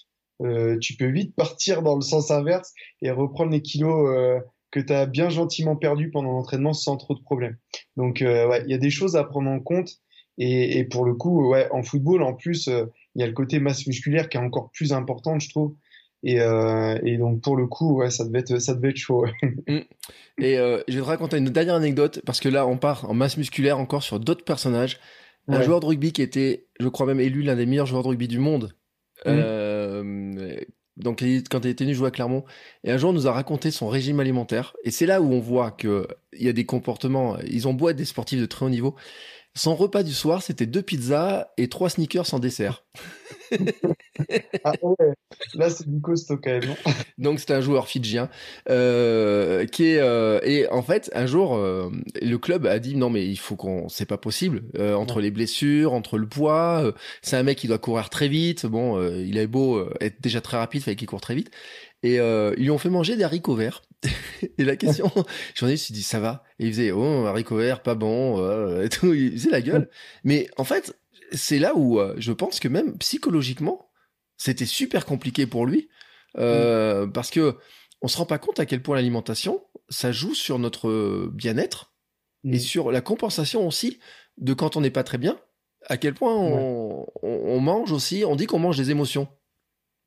euh, tu peux vite partir dans le sens inverse et reprendre les kilos euh, que tu as bien gentiment perdus pendant l'entraînement sans trop de problèmes. Donc, euh, ouais, il y a des choses à prendre en compte. Et, et pour le coup, ouais, en football, en plus, euh, il y a le côté masse musculaire qui est encore plus important, je trouve. Et, euh, et, donc pour le coup, ouais, ça devait être, ça devait être chaud. <laughs> Mm. Et euh, je vais te raconter une dernière anecdote parce que là, on part en masse musculaire encore sur d'autres personnages. Un joueur de rugby qui était, je crois même élu l'un des meilleurs joueurs de rugby du monde. Mm. Euh, donc quand il était venu jouer à Clermont, et un jour on nous a raconté son régime alimentaire. Et c'est là où on voit que il y a des comportements. Ils ont beau être des sportifs de très haut niveau, son repas du soir, c'était deux pizzas et trois sneakers sans dessert. ah ouais, là c'est du costaud quand même. Donc c'est un joueur fidjien euh, qui est euh, et en fait un jour euh, le club a dit non mais il faut qu'on c'est pas possible euh, entre les blessures, entre le poids, euh, c'est un mec qui doit courir très vite. Bon, il est beau être déjà très rapide, il fallait qu'il court très vite. Et ils lui ont fait manger des haricots verts. <laughs> et la question, j'en ai dit ça va. Et il faisait oh haricot vert, pas bon, euh, et tout. Il faisait la gueule. Mais en fait, c'est là où euh, je pense que même psychologiquement, c'était super compliqué pour lui euh, mm. parce que on se rend pas compte à quel point l'alimentation ça joue sur notre bien-être et mm. sur la compensation aussi de quand on n'est pas très bien. À quel point on, on, mange aussi, on dit qu'on mange des émotions.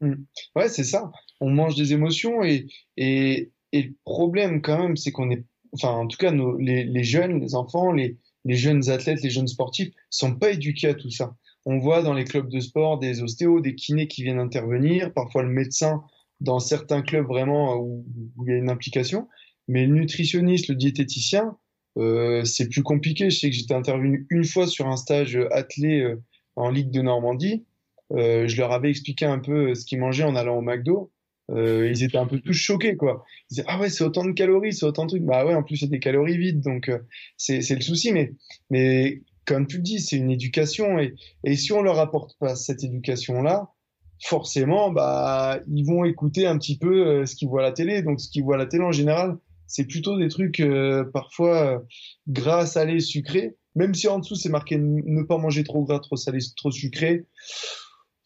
Mm. Ouais, c'est ça. On mange des émotions et, et, et le problème, quand même, c'est qu'on est, enfin, en tout cas, nos, les, les, jeunes, les enfants, les, les jeunes athlètes, les jeunes sportifs, sont pas éduqués à tout ça. On voit dans les clubs de sport des ostéos, des kinés qui viennent intervenir, parfois le médecin dans certains clubs vraiment où, il y a une implication, mais le nutritionniste, le diététicien, euh, c'est plus compliqué. Je sais que j'étais intervenu une fois sur un stage athlé euh, en Ligue de Normandie. Euh, je leur avais expliqué un peu ce qu'ils mangeaient en allant au McDo. Euh, ils étaient un peu tous choqués, quoi. Ils disaient, ah ouais, c'est autant de calories, c'est autant de trucs. Bah ouais, en plus, c'est des calories vides, donc euh, c'est le souci. Mais, mais comme tu le dis, c'est une éducation. Et, et si on leur apporte pas cette éducation-là, forcément, bah, ils vont écouter un petit peu euh, ce qu'ils voient à la télé. Donc, ce qu'ils voient à la télé, en général, c'est plutôt des trucs euh, parfois gras, salés, sucrés. Même si en dessous, c'est marqué ne pas manger trop gras, trop salé, trop sucré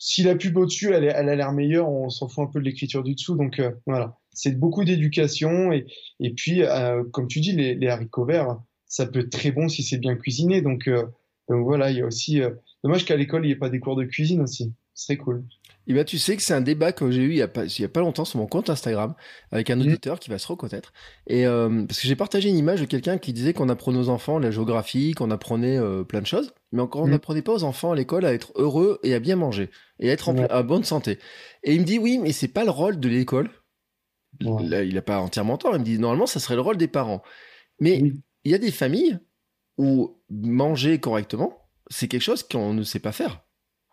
si la pub au-dessus, elle, elle, a l'air meilleure, on s'en fout un peu de l'écriture du dessous. Donc euh, voilà, c'est beaucoup d'éducation. Et, et puis, euh, comme tu dis, les, les, haricots verts, ça peut être très bon si c'est bien cuisiné. Donc, euh, donc voilà, il y a aussi... dommage qu'à l'école, il n'y ait pas des cours de cuisine aussi. Ce serait cool. Eh ben, tu sais que c'est un débat que j'ai eu il y, a pas, il y a pas longtemps sur mon compte Instagram avec un mmh. auditeur qui va se reconnaître. Et euh, parce que j'ai partagé une image de quelqu'un qui disait qu'on apprenait aux enfants la géographie, qu'on apprenait euh, plein de choses, mais encore on mmh. n'apprenait pas aux enfants à l'école à être heureux et à bien manger et à être en bonne santé. Et il me dit oui, mais c'est pas le rôle de l'école. Là, il a pas entièrement tort. Il me dit normalement ça serait le rôle des parents. Mais il y a des familles où manger correctement, c'est quelque chose qu'on ne sait pas faire.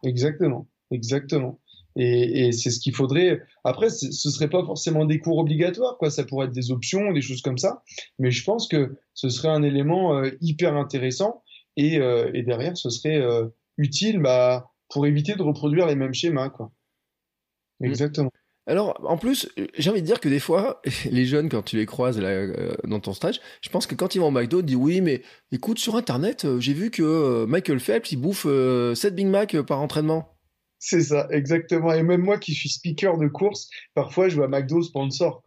Exactement, exactement. Et, c'est ce qu'il faudrait. Après, ce serait pas forcément des cours obligatoires, quoi. Ça pourrait être des options, des choses comme ça. Mais je pense que ce serait un élément euh, hyper intéressant. Et, euh, et, derrière, ce serait euh, utile bah, pour éviter de reproduire les mêmes schémas, quoi. Exactement. Alors, en plus, j'ai envie de dire que des fois, <laughs> les jeunes, quand tu les croises là, dans ton stage, je pense que quand ils vont au McDo, ils disent oui, mais écoute, sur Internet, j'ai vu que Michael Phelps, il bouffe 7 Big Mac par entraînement. C'est ça, exactement. Et même moi qui suis speaker de course, parfois je vois McDo sponsor.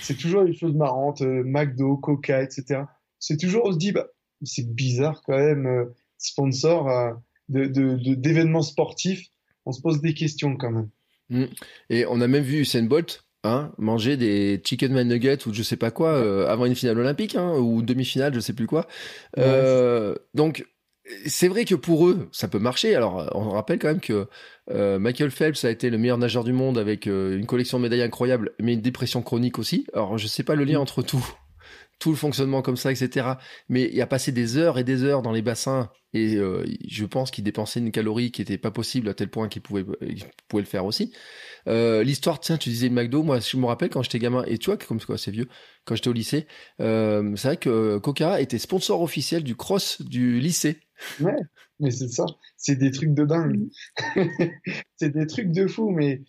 C'est toujours des choses marrantes, euh, McDo, Coca, etc. C'est toujours, on se dit, bah, c'est bizarre quand même, euh, sponsor euh, d'événements de, sportifs. On se pose des questions quand même. Mmh. Et on a même vu Usain Bolt hein, manger des chicken nuggets ou je sais pas quoi avant une finale olympique hein, ou demi-finale, je sais plus quoi. donc c'est vrai que pour eux, ça peut marcher. Alors, on rappelle quand même que euh, Michael Phelps a été le meilleur nageur du monde avec euh, une collection de médailles incroyable, mais une dépression chronique aussi. Alors, je sais pas le lien mm. entre tout, <laughs> tout le fonctionnement comme ça, etc. Mais il a passé des heures et des heures dans les bassins et euh, je pense qu'il dépensait une calorie qui était pas possible à tel point qu'il pouvait, pouvait le faire aussi. L'histoire, tiens, tu disais McDo, moi je me rappelle quand j'étais gamin, et tu vois comme quoi c'est vieux, quand j'étais au lycée, c'est vrai que Coca était sponsor officiel du cross du lycée. Ouais, mais c'est ça, c'est des trucs de dingue. <laughs> c'est des trucs de fou, mais,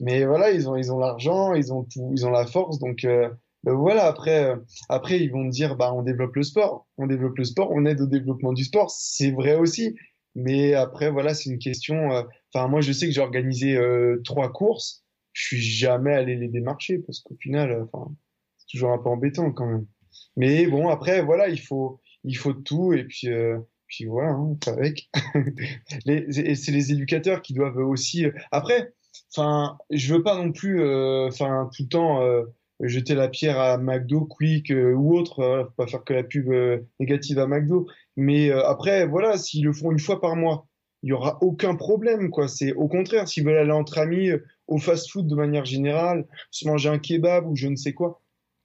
mais voilà, ils ont, ils ont l'argent, ils ont tout, ils ont la force, donc euh, ben voilà. Après, euh, après, ils vont dire, bah, on développe le sport, on développe le sport, on aide au développement du sport, c'est vrai aussi. Mais après, voilà, c'est une question. Euh, enfin, moi, je sais que j'ai organisé trois courses, je suis jamais allé les démarcher parce qu'au final, c'est toujours un peu embêtant quand même. Mais bon, après, voilà, il faut, il faut tout et puis puis voilà, hein, avec. <laughs> et c'est les éducateurs qui doivent aussi. Euh, après, enfin, je veux pas non plus, euh, enfin, tout le temps euh, jeter la pierre à McDo, Quick ou autre, pas faire que la pub négative à McDo. Mais après, voilà, s'ils le font une fois par mois, il y aura aucun problème, quoi. C'est au contraire, s'ils veulent aller entre amis au fast-food de manière générale, se manger un kebab ou je ne sais quoi,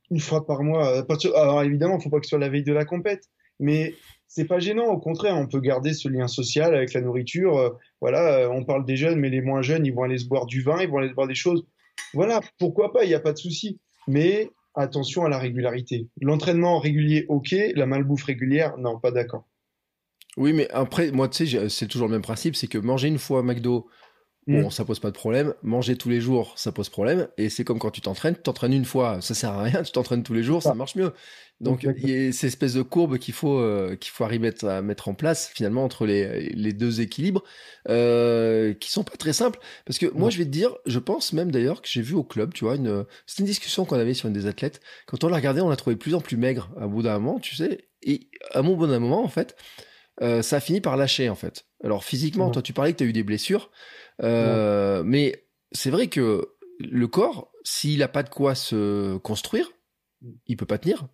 une fois par mois. Alors évidemment, faut pas que ce soit la veille de la compète, mais c'est pas gênant. Au contraire, on peut garder ce lien social avec la nourriture. Euh, voilà, euh, on parle des jeunes, mais les moins jeunes, ils vont aller se boire du vin, ils vont aller se boire des choses. Voilà, pourquoi pas, il n'y a pas de souci. Mais attention à la régularité. L'entraînement régulier, ok. La malbouffe régulière, non, pas d'accord. Oui, mais après, moi, tu sais, c'est toujours le même principe, c'est que manger une fois à McDo, Bon, mm. ça pose pas de problème. Manger tous les jours, ça pose problème. Et c'est comme quand tu t'entraînes, tu t'entraînes une fois, ça sert à rien. <laughs> Tu t'entraînes tous les jours, ça marche mieux. Donc, il y a ces espèces de courbes qu'il faut euh, qu'il faut arriver à mettre en place finalement entre les, les deux équilibres, euh, qui sont pas très simples. Parce que moi, je vais te dire, je pense même d'ailleurs que j'ai vu au club, tu vois, une c'est une discussion qu'on avait sur une des athlètes. Quand on l'a regardé, on l'a trouvé de plus en plus maigre à bout d'un moment, tu sais. Et à mon bon moment, en fait, euh, ça a fini par lâcher en fait. Alors physiquement, toi, tu parlais que tu as eu des blessures. Euh, mais c'est vrai que le corps, s'il n'a pas de quoi se construire, il peut pas tenir.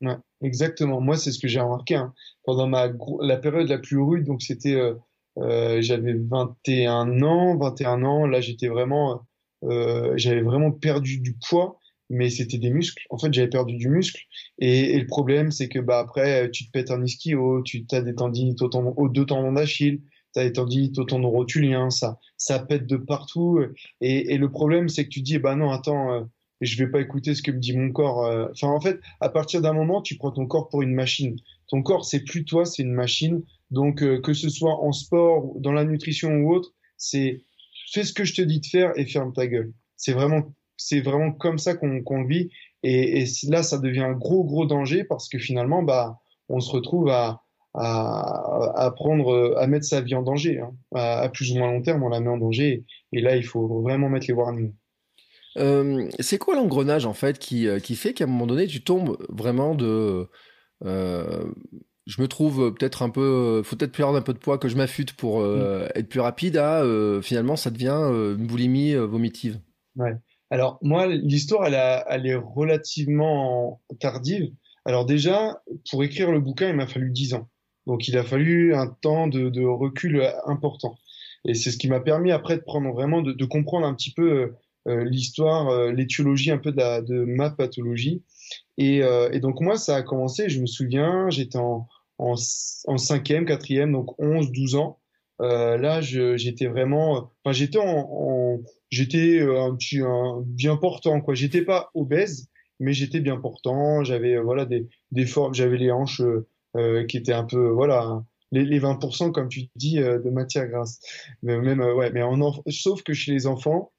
Ouais, exactement. Moi, c'est ce que j'ai remarqué hein. pendant ma la période la plus rude. Donc, c'était euh, euh j'avais 21 ans, 21 ans. Là, j'étais vraiment, j'avais vraiment perdu du poids, mais c'était des muscles. En fait, j'avais perdu du muscle. Et, le problème, c'est que bah après, tu te pètes un ischio, tu as des tendinites aux deux tendons d'Achille t'as les tendinites au tendon rotulien, ça, ça pète de partout. Et, le problème, c'est que tu dis, bah non, attends, euh, je vais pas écouter ce que me dit mon corps. Euh. Enfin, en fait, à partir d'un moment, tu prends ton corps pour une machine. Ton corps, c'est plus toi, c'est une machine. Donc, euh, que ce soit en sport, dans la nutrition ou autre, c'est fais ce que je te dis de faire et ferme ta gueule. C'est vraiment, c'est vraiment comme ça qu'on qu'on vit. Et, et là, ça devient un gros, gros danger parce que finalement, bah, on se retrouve à, à, à, prendre, à mettre sa vie en danger. Hein. À, plus ou moins long terme, on la met en danger. Et, là, il faut vraiment mettre les warnings. Euh, c'est quoi l'engrenage en fait qui, euh, qui fait qu'à un moment donné tu tombes vraiment de euh, je me trouve peut-être un peu faut peut-être perdre un peu de poids que je m'affûte pour mm. être plus rapide à finalement ça devient une boulimie vomitive ouais alors moi l'histoire elle, elle est relativement tardive alors déjà pour écrire le bouquin il m'a fallu 10 ans donc il a fallu un temps de, recul important. Et c'est ce qui m'a permis après de prendre vraiment, de, comprendre un petit peu euh, euh, l'histoire, euh, un peu de, ma pathologie. Et, donc moi, ça a commencé, je me souviens, j'étais en, en, en cinquième, quatrième, donc 11, 12 ans. Euh, là, j'étais vraiment, enfin, j'étais en, j'étais euh, un petit, bien portant, quoi. J'étais pas obèse, mais j'étais bien portant. J'avais, euh, voilà, des, des formes, j'avais les hanches euh, qui étaient un peu, voilà, les, les 20%, comme tu dis, de matière grasse. Mais même, ouais, mais en, sauf que chez les enfants,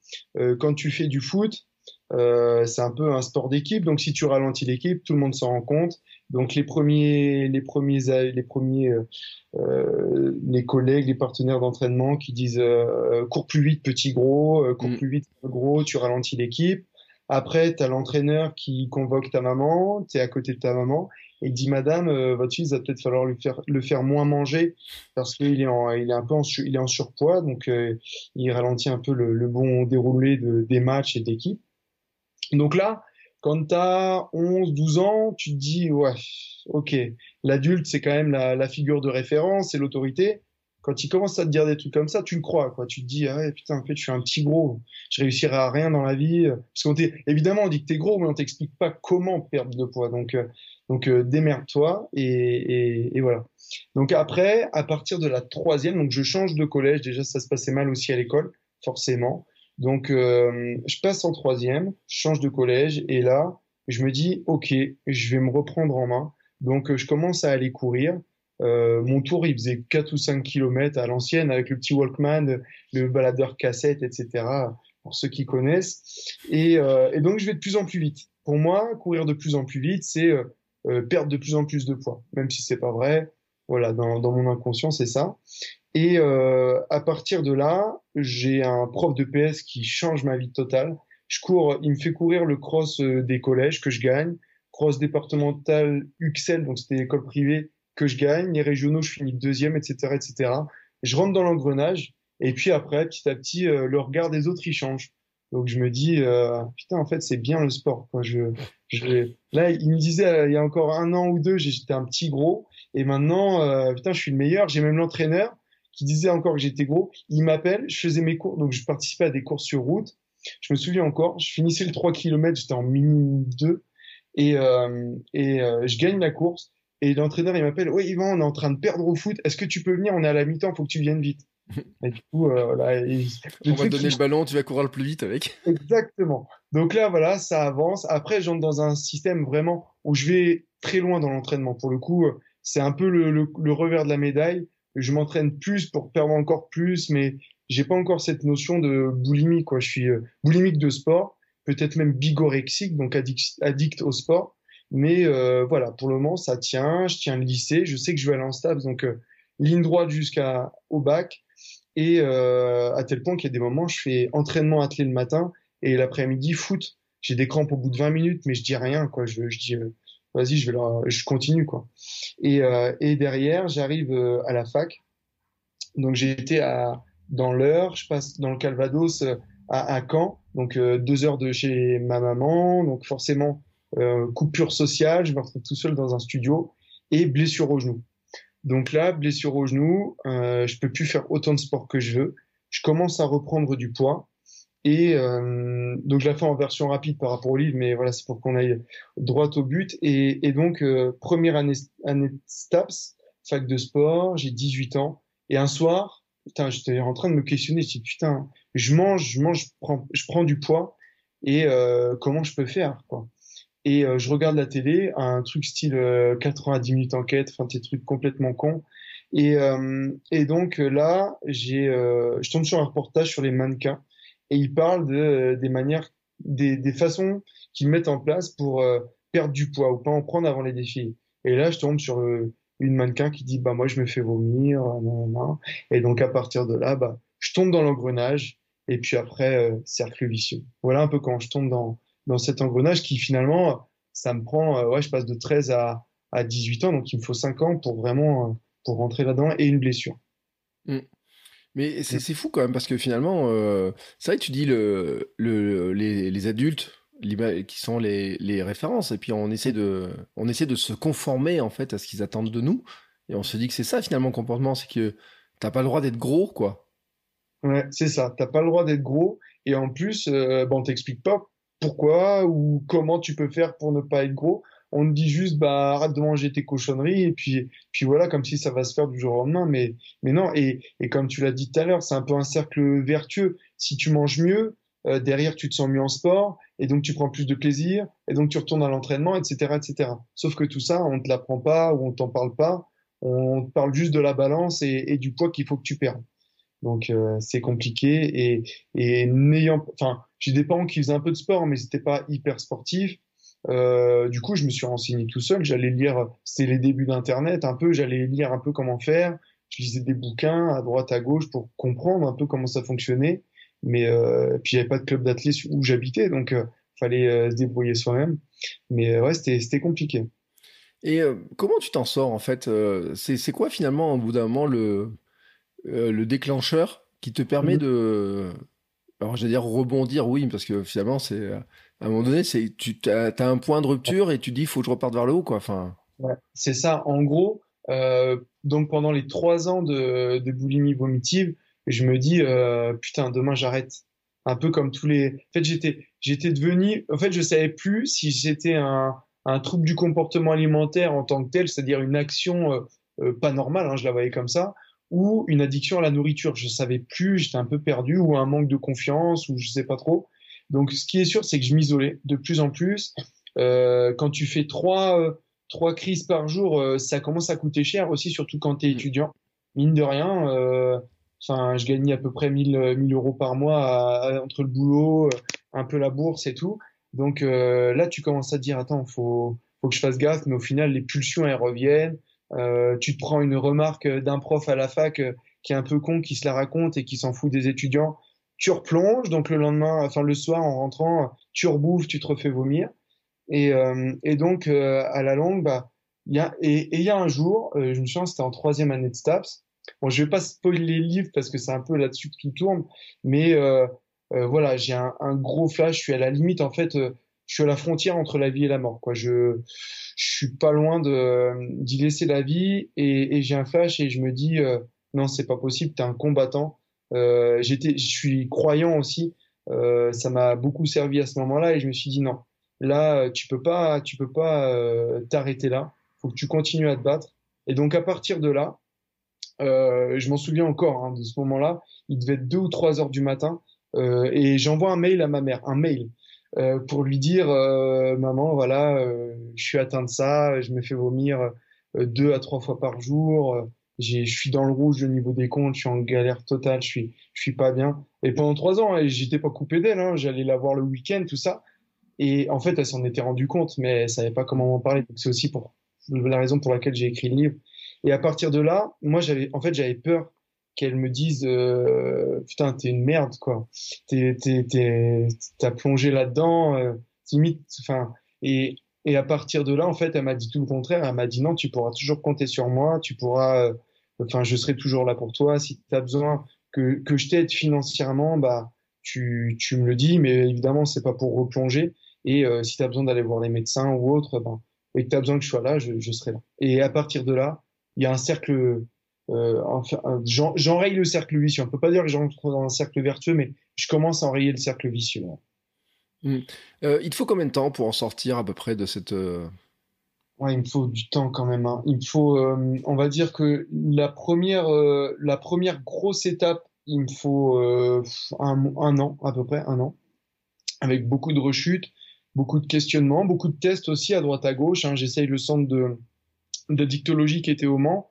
quand tu fais du foot, euh, c'est un peu un sport d'équipe, donc si tu ralentis l'équipe, tout le monde s'en rend compte. Donc les premiers, les premiers, les premiers, euh, euh les collègues, les partenaires d'entraînement qui disent euh, cours plus vite, petit gros, euh, cours mm. plus vite, gros, tu ralentis l'équipe. Après, tu as l'entraîneur qui convoque ta maman, tu es à côté de ta maman, et dit Madame, votre fils va peut-être falloir lui faire, le faire moins manger parce qu'il est, en, il est un peu en, il est en surpoids, donc il ralentit un peu le, le bon déroulé de, des matchs et d'équipe. Donc là, quand tu as 11, 12 ans, tu te dis, ouais, ok, l'adulte, c'est quand même la, figure de référence, c'est l'autorité. Quand il commence à te dire des trucs comme ça, tu le crois, quoi. Tu te dis, ah putain, en fait, je suis un petit gros, je réussirai à rien dans la vie. Parce qu'on évidemment, on dit que t'es gros, mais on t'explique pas comment perdre de poids. Donc, euh, donc euh, démerde-toi et, et, voilà. Donc après, à partir de la troisième, donc je change de collège. Déjà, ça se passait mal aussi à l'école, forcément. Donc, euh, je passe en troisième, je change de collège, et là, je me dis, OK, je vais me reprendre en main. Donc, euh, je commence à aller courir. Euh, mon tour, il faisait 4 ou 5 kilomètres à l'ancienne, avec le petit Walkman, le baladeur cassette, etc., pour ceux qui connaissent. Et, euh, et, donc, je vais de plus en plus vite. Pour moi, courir de plus en plus vite, c'est euh, perdre de plus en plus de poids, même si c'est pas vrai. Voilà, dans, dans mon inconscient, c'est ça. Et euh, à partir de là, j'ai un prof de PS qui change ma vie totale. Je cours, il me fait courir le cross euh, des collèges que je gagne, cross départemental UXL, donc c'était l'école privée que je gagne, les régionaux, je finis deuxième, etc., etc. Je rentre dans l'engrenage et puis après, petit à petit, euh, le regard des autres il change. Donc je me dis euh, putain en fait c'est bien le sport. Quoi. Je, je là il me disait il y a encore un an ou deux j'étais un petit gros et maintenant euh, putain je suis le meilleur. J'ai même l'entraîneur qui disait encore que j'étais gros, il m'appelle, je faisais mes cours, donc je participais à des courses sur route. Je me souviens encore, je finissais le 3 km, j'étais en minimum 2, et, euh, et euh, je gagne la course. Et l'entraîneur, il m'appelle, oui, Yvan, on est en train de perdre au foot, est-ce que tu peux venir? On est à la mi-temps, faut que tu viennes vite. Et du coup, euh, voilà, on va te donner le ballon, tu vas courir le plus vite avec. Exactement. Donc là, voilà, ça avance. Après, j'entre dans un système vraiment où je vais très loin dans l'entraînement. Pour le coup, c'est un peu le, le, revers de la médaille je m'entraîne plus pour perdre encore plus, mais j'ai pas encore cette notion de boulimie, quoi. Je suis euh, boulimique de sport, peut-être même bigorexique, donc addict, au sport. Mais euh, voilà, pour le moment, ça tient. Je tiens le lycée. Je sais que je vais aller en donc euh, ligne droite jusqu'à au bac. Et à tel point qu'il y a des moments, je fais entraînement athlé le matin et l'après-midi foot. J'ai des crampes au bout de 20 minutes, mais je dis rien, quoi. Je, dis vas-y, je vais je continue quoi. Et, euh, et derrière, j'arrive euh, à la fac. Donc j'ai été à dans l'heure, je passe dans le Calvados euh, à, à Caen, donc deux heures de chez ma maman, donc forcément coupure sociale, je me retrouve tout seul dans un studio et blessure au genou. Donc là, blessure au genou, euh, je peux plus faire autant de sport que je veux. Je commence à reprendre du poids et euh, donc, je la fais en version rapide par rapport au livre, mais voilà, c'est pour qu'on aille droit au but. Et, donc, euh, première année, année STAPS, fac de sport, j'ai 18 ans. Et un soir, putain, j'étais en train de me questionner. Je dis, putain, je mange, je mange, je prends, je prends du poids. Et euh, comment je peux faire, quoi? Et euh, je regarde la télé, un truc style 90 minutes enquête, enfin, des trucs complètement cons. Et, et donc là, j'ai, je tombe sur un reportage sur les mannequins et il parle de, euh, des manières, des, des façons qu'ils mettent en place pour euh, perdre du poids ou pas en prendre avant les défis. Et là, je tombe sur euh, une mannequin qui dit bah moi je me fais vomir, et donc à partir de là, bah je tombe dans l'engrenage et puis après cercle vicieux. Voilà un peu quand je tombe dans dans cet engrenage qui finalement ça me prend ouais je passe de 13 à à 18 ans donc il me faut 5 ans pour vraiment pour rentrer là-dedans et une blessure. Mmh. Mais c'est fou quand même parce que finalement, euh, c'est vrai que tu dis le, le, les, les adultes qui sont les, les, références et puis on essaie de on essaie de se conformer en fait à ce qu'ils attendent de nous et on se dit que c'est ça finalement le comportement, c'est que t'as pas le droit d'être gros quoi. Ouais, c'est ça, t'as pas le droit d'être gros et en plus, euh, bon, on t'explique pas pourquoi ou comment tu peux faire pour ne pas être gros. on te dit juste bah arrête de manger tes cochonneries et puis puis voilà comme si ça va se faire du jour au lendemain. Mais mais non et et comme tu l'as dit tout à l'heure c'est un peu un cercle vertueux. Si tu manges mieux euh, derrière tu te sens mieux en sport et donc tu prends plus de plaisir et donc tu retournes à l'entraînement etc etc sauf que tout ça on te l'apprend pas ou on t'en parle pas. On te parle juste de la balance et, et du poids qu'il faut que tu perdes. Donc euh, c'est compliqué et et n'ayant enfin j'ai des parents qui faisaient un peu de sport mais c'était pas hyper sportif euh, du coup, je me suis renseigné tout seul. J'allais lire, c'était les débuts d'Internet, un peu. J'allais lire un peu comment faire. Je lisais des bouquins à droite, à gauche pour comprendre un peu comment ça fonctionnait. Mais euh, puis j'avais pas de club d'athlètes où j'habitais, donc euh, fallait euh, se débrouiller soi-même. Mais ouais, c'était compliqué. Et comment tu t'en sors en fait C'est c'est quoi finalement au bout d'un moment le le déclencheur qui te permet mmh. de alors j'allais dire rebondir, oui, parce que finalement c'est à un moment donné, c'est tu as, un point de rupture et tu dis il faut que je reparte vers le haut, quoi. Enfin. C'est ça. En gros, euh, donc pendant les trois ans de, boulimie vomitive, je me dis euh, putain demain j'arrête. Un peu comme tous les. En fait, j'étais j'étais devenu. En fait, je savais plus si j'étais un un trouble du comportement alimentaire en tant que tel, c'est-à-dire une action euh pas normale, hein, je la voyais comme ça, ou une addiction à la nourriture. Je savais plus, j'étais un peu perdu, ou un manque de confiance, ou je sais pas trop. Donc, ce qui est sûr, c'est que je m'isolais de plus en plus. Euh, quand tu fais trois, euh, trois crises par jour, euh, ça commence à coûter cher aussi, surtout quand tu es mm. étudiant. Mine de rien, euh, enfin, je gagnais à peu près 1000, 1000 euros par mois entre le boulot, un peu la bourse et tout. Donc là, tu commences à te dire, attends, faut, faut que je fasse gaffe, mais au final, les pulsions, elles reviennent. Tu te prends une remarque d'un prof à la fac qui est un peu con, qui se la raconte et qui s'en fout des étudiants tu replonges, donc le lendemain, enfin le soir en rentrant, tu rebouffes, tu te refais vomir. Et, euh, et donc euh, à la longue, bah, y a et il y a un jour, euh, je me souviens, c'était en troisième année de STAPS. Bon, je vais pas spoiler les livres parce que c'est un peu là-dessus que tout tourne, mais voilà, j'ai un, un, gros flash. Je suis à la limite, en fait, je suis à la frontière entre la vie et la mort. Quoi, je je suis pas loin d'y laisser la vie et, et j'ai un flash et je me dis non, c'est pas possible. T'es un combattant euh, j'étais, je suis croyant aussi. Euh, ça m'a beaucoup servi à ce moment-là et je me suis dit non, là tu peux pas, tu peux pas euh, t'arrêter là. Faut que tu continues à te battre. Et donc à partir de là, euh, je m'en souviens encore hein, de ce moment-là. Il devait être deux ou trois heures du matin euh, et j'envoie un mail à ma mère, un mail euh, pour lui dire maman voilà, je suis atteint de ça, je me fais vomir deux à trois fois par jour je suis dans le rouge au niveau des comptes, je suis en galère totale, je suis, je suis pas bien. Et pendant trois ans, j'étais pas coupé d'elle, hein, j'allais la voir le week-end, tout ça. Et en fait, elle s'en était rendue compte, mais elle savait pas comment m'en parler. C'est aussi pour la raison pour laquelle j'ai écrit le livre. Et à partir de là, moi, j'avais, en fait, j'avais peur qu'elle me dise, euh, putain, t'es une merde, quoi. T'es, t'as plongé là-dedans, euh, limite, enfin, et, et à partir de là, en fait, elle m'a dit tout le contraire. Elle m'a dit non, tu pourras toujours compter sur moi, tu pourras, euh, enfin, je serai toujours là pour toi. Si tu as besoin que, que je t'aide financièrement, bah, tu, tu me le dis, mais évidemment, c'est pas pour replonger. Et euh, si tu as besoin d'aller voir les médecins ou autre, ben, et que tu as besoin que je sois là, je, serai là. Et à partir de là, il y a un cercle, euh, enfin, j'enraye le cercle vicieux. On peut pas dire que j'entre dans un cercle vertueux, mais je commence à enrayer le cercle vicieux. Mmh. Euh, il te faut combien de temps pour en sortir à peu près de cette, euh, Ouais, il me faut du temps quand même. Hein. Il me faut, euh, on va dire que la première, euh, la première grosse étape, il me faut euh, un, un, an à peu près, un an, avec beaucoup de rechutes, beaucoup de questionnements, beaucoup de tests aussi à droite à gauche. Hein. J'essaye le centre de, de dictologie qui était au Mans.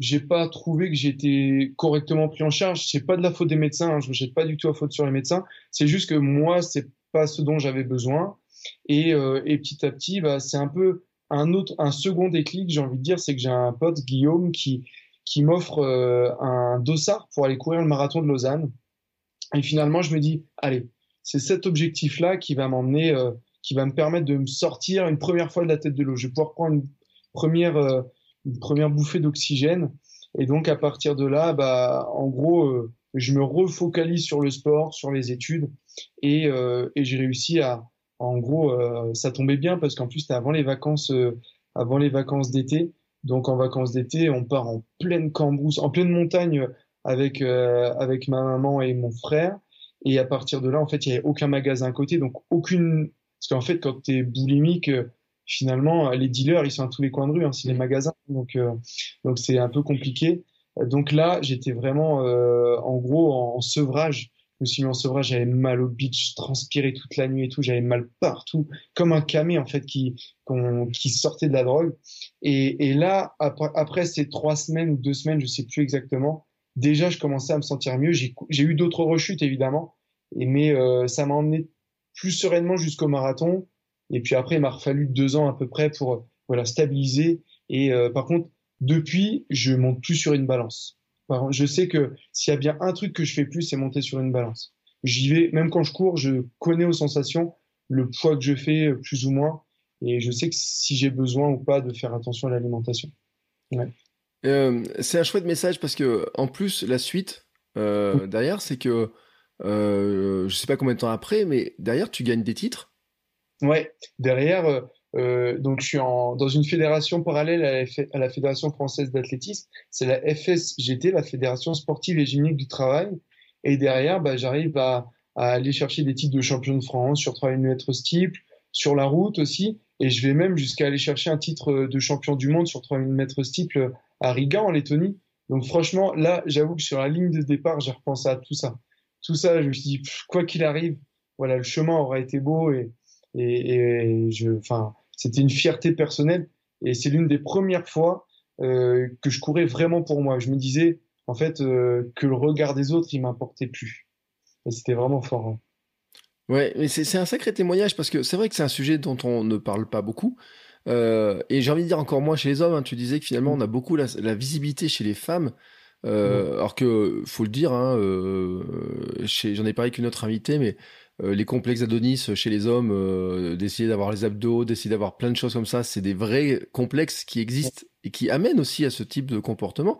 J'ai pas trouvé que j'étais correctement pris en charge. C'est pas de la faute des médecins. Hein. Je ne jette pas du tout la faute sur les médecins. C'est juste que moi, c'est pas ce dont j'avais besoin. Et, et petit à petit, bah, c'est un peu un autre, un second déclic, j'ai envie de dire, c'est que j'ai un pote, Guillaume, qui, qui m'offre euh, un dossard pour aller courir le marathon de Lausanne. Et finalement, je me dis, allez, c'est cet objectif-là qui va m'emmener, euh, qui va me permettre de me sortir une première fois de la tête de l'eau. Je vais pouvoir prendre une première, euh, une première bouffée d'oxygène. Et donc, à partir de là, bah, en gros, je me refocalise sur le sport, sur les études, et, et j'ai réussi à, en gros, euh, ça tombait bien parce qu'en plus, c'était avant les vacances, euh, avant les vacances d'été. Donc, en vacances d'été, on part en pleine cambrousse, en pleine montagne avec euh, avec ma maman et mon frère. Et à partir de là, en fait, il n'y avait aucun magasin à côté, donc aucune. Parce qu'en fait, quand tu es boulimique, finalement, les dealers, ils sont à tous les coins de rue, hein, c'est les magasins, donc donc c'est un peu compliqué. Donc là, j'étais vraiment, en gros, en, sevrage. Je me suis mis en sevrage, j'avais mal au beach, je transpirais toute la nuit et tout, j'avais mal partout, comme un camé en fait qui qui sortait de la drogue. Et, et là, après, après, ces trois semaines ou deux semaines, je sais plus exactement, déjà je commençais à me sentir mieux. J'ai eu d'autres rechutes évidemment, et, mais euh, ça m'a emmené plus sereinement jusqu'au marathon. Et puis après, il m'a fallu deux ans à peu près pour voilà stabiliser. Et euh, par contre, depuis, je monte plus sur une balance. je sais que s'il y a bien un truc que je fais plus, c'est monter sur une balance. J'y vais, même quand je cours, je connais aux sensations le poids que je fais plus ou moins, et je sais que si j'ai besoin ou pas de faire attention à l'alimentation. Ouais. Euh, c'est un chouette message parce que en plus la suite euh, derrière, c'est que euh, je sais pas combien de temps après, mais derrière tu gagnes des titres. Ouais, derrière, euh, donc je suis dans une fédération parallèle à la, Fédération française d'athlétisme, c'est la FSGT, la Fédération sportive et gynique du travail. Et derrière, bah, j'arrive à, aller chercher des titres de champion de France sur 3000 mètres steeple, sur la route aussi. Et je vais même jusqu'à aller chercher un titre de champion du monde sur 3000 mètres steeple à Riga en Lettonie. Donc franchement, là, j'avoue que sur la ligne de départ, j'ai repensé à tout ça. Tout ça, je me suis dit, quoi qu'il arrive, voilà, le chemin aura été beau et, et, je, enfin, c'était une fierté personnelle. Et c'est l'une des premières fois euh, que je courais vraiment pour moi. Je me disais, en fait, euh, que le regard des autres, il m'importait plus. Et c'était vraiment fort. Hein. Ouais, mais c'est un sacré témoignage parce que c'est vrai que c'est un sujet dont on ne parle pas beaucoup. Euh, et j'ai envie de dire encore moins chez les hommes. Hein. Tu disais que finalement, on a beaucoup la, visibilité chez les femmes. Euh, Alors que, faut le dire, hein, euh, j'en ai parlé avec une autre invitée, mais euh, les complexes Adonis chez les hommes, euh, d'essayer d'avoir les abdos, d'essayer d'avoir plein de choses comme ça, c'est des vrais complexes qui existent et qui amènent aussi à ce type de comportement.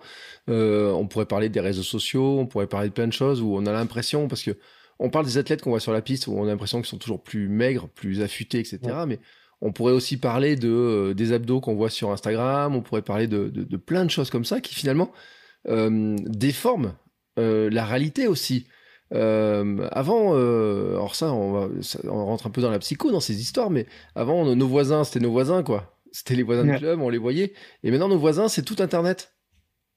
on pourrait parler des réseaux sociaux, on pourrait parler de plein de choses où on a l'impression, parce que on parle des athlètes qu'on voit sur la piste où on a l'impression qu'ils sont toujours plus maigres, plus affûtés, etc. Mais on pourrait aussi parler de euh, des abdos qu'on voit sur Instagram. On pourrait parler de, de, plein de choses comme ça qui finalement euh, déforment euh, la réalité aussi. Avant, alors ça on, va, on rentre un peu dans la psycho dans ces histoires, mais avant nos voisins c'était nos voisins quoi. C'était les voisins du club, on les voyait. Et maintenant nos voisins c'est tout Internet.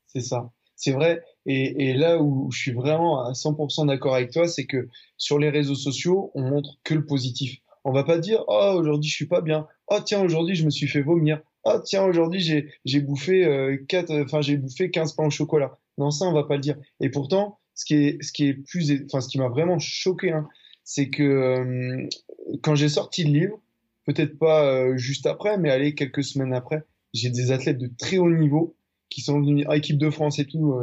C'est ça, c'est vrai. Et, et, là où je suis vraiment à 100% d'accord avec toi, c'est que sur les réseaux sociaux, on montre que le positif. On va pas dire oh aujourd'hui je suis pas bien. Oh tiens aujourd'hui je me suis fait vomir. Oh tiens aujourd'hui j'ai bouffé euh, j'ai bouffé 15 pains au chocolat. Non ça on va pas le dire. Et pourtant ce qui est ce qui est plus enfin ce qui m'a vraiment choqué hein, c'est que euh, quand j'ai sorti le livre, peut-être pas euh, juste après mais allez quelques semaines après, j'ai des athlètes de très haut niveau qui sont venus à équipe de France et tout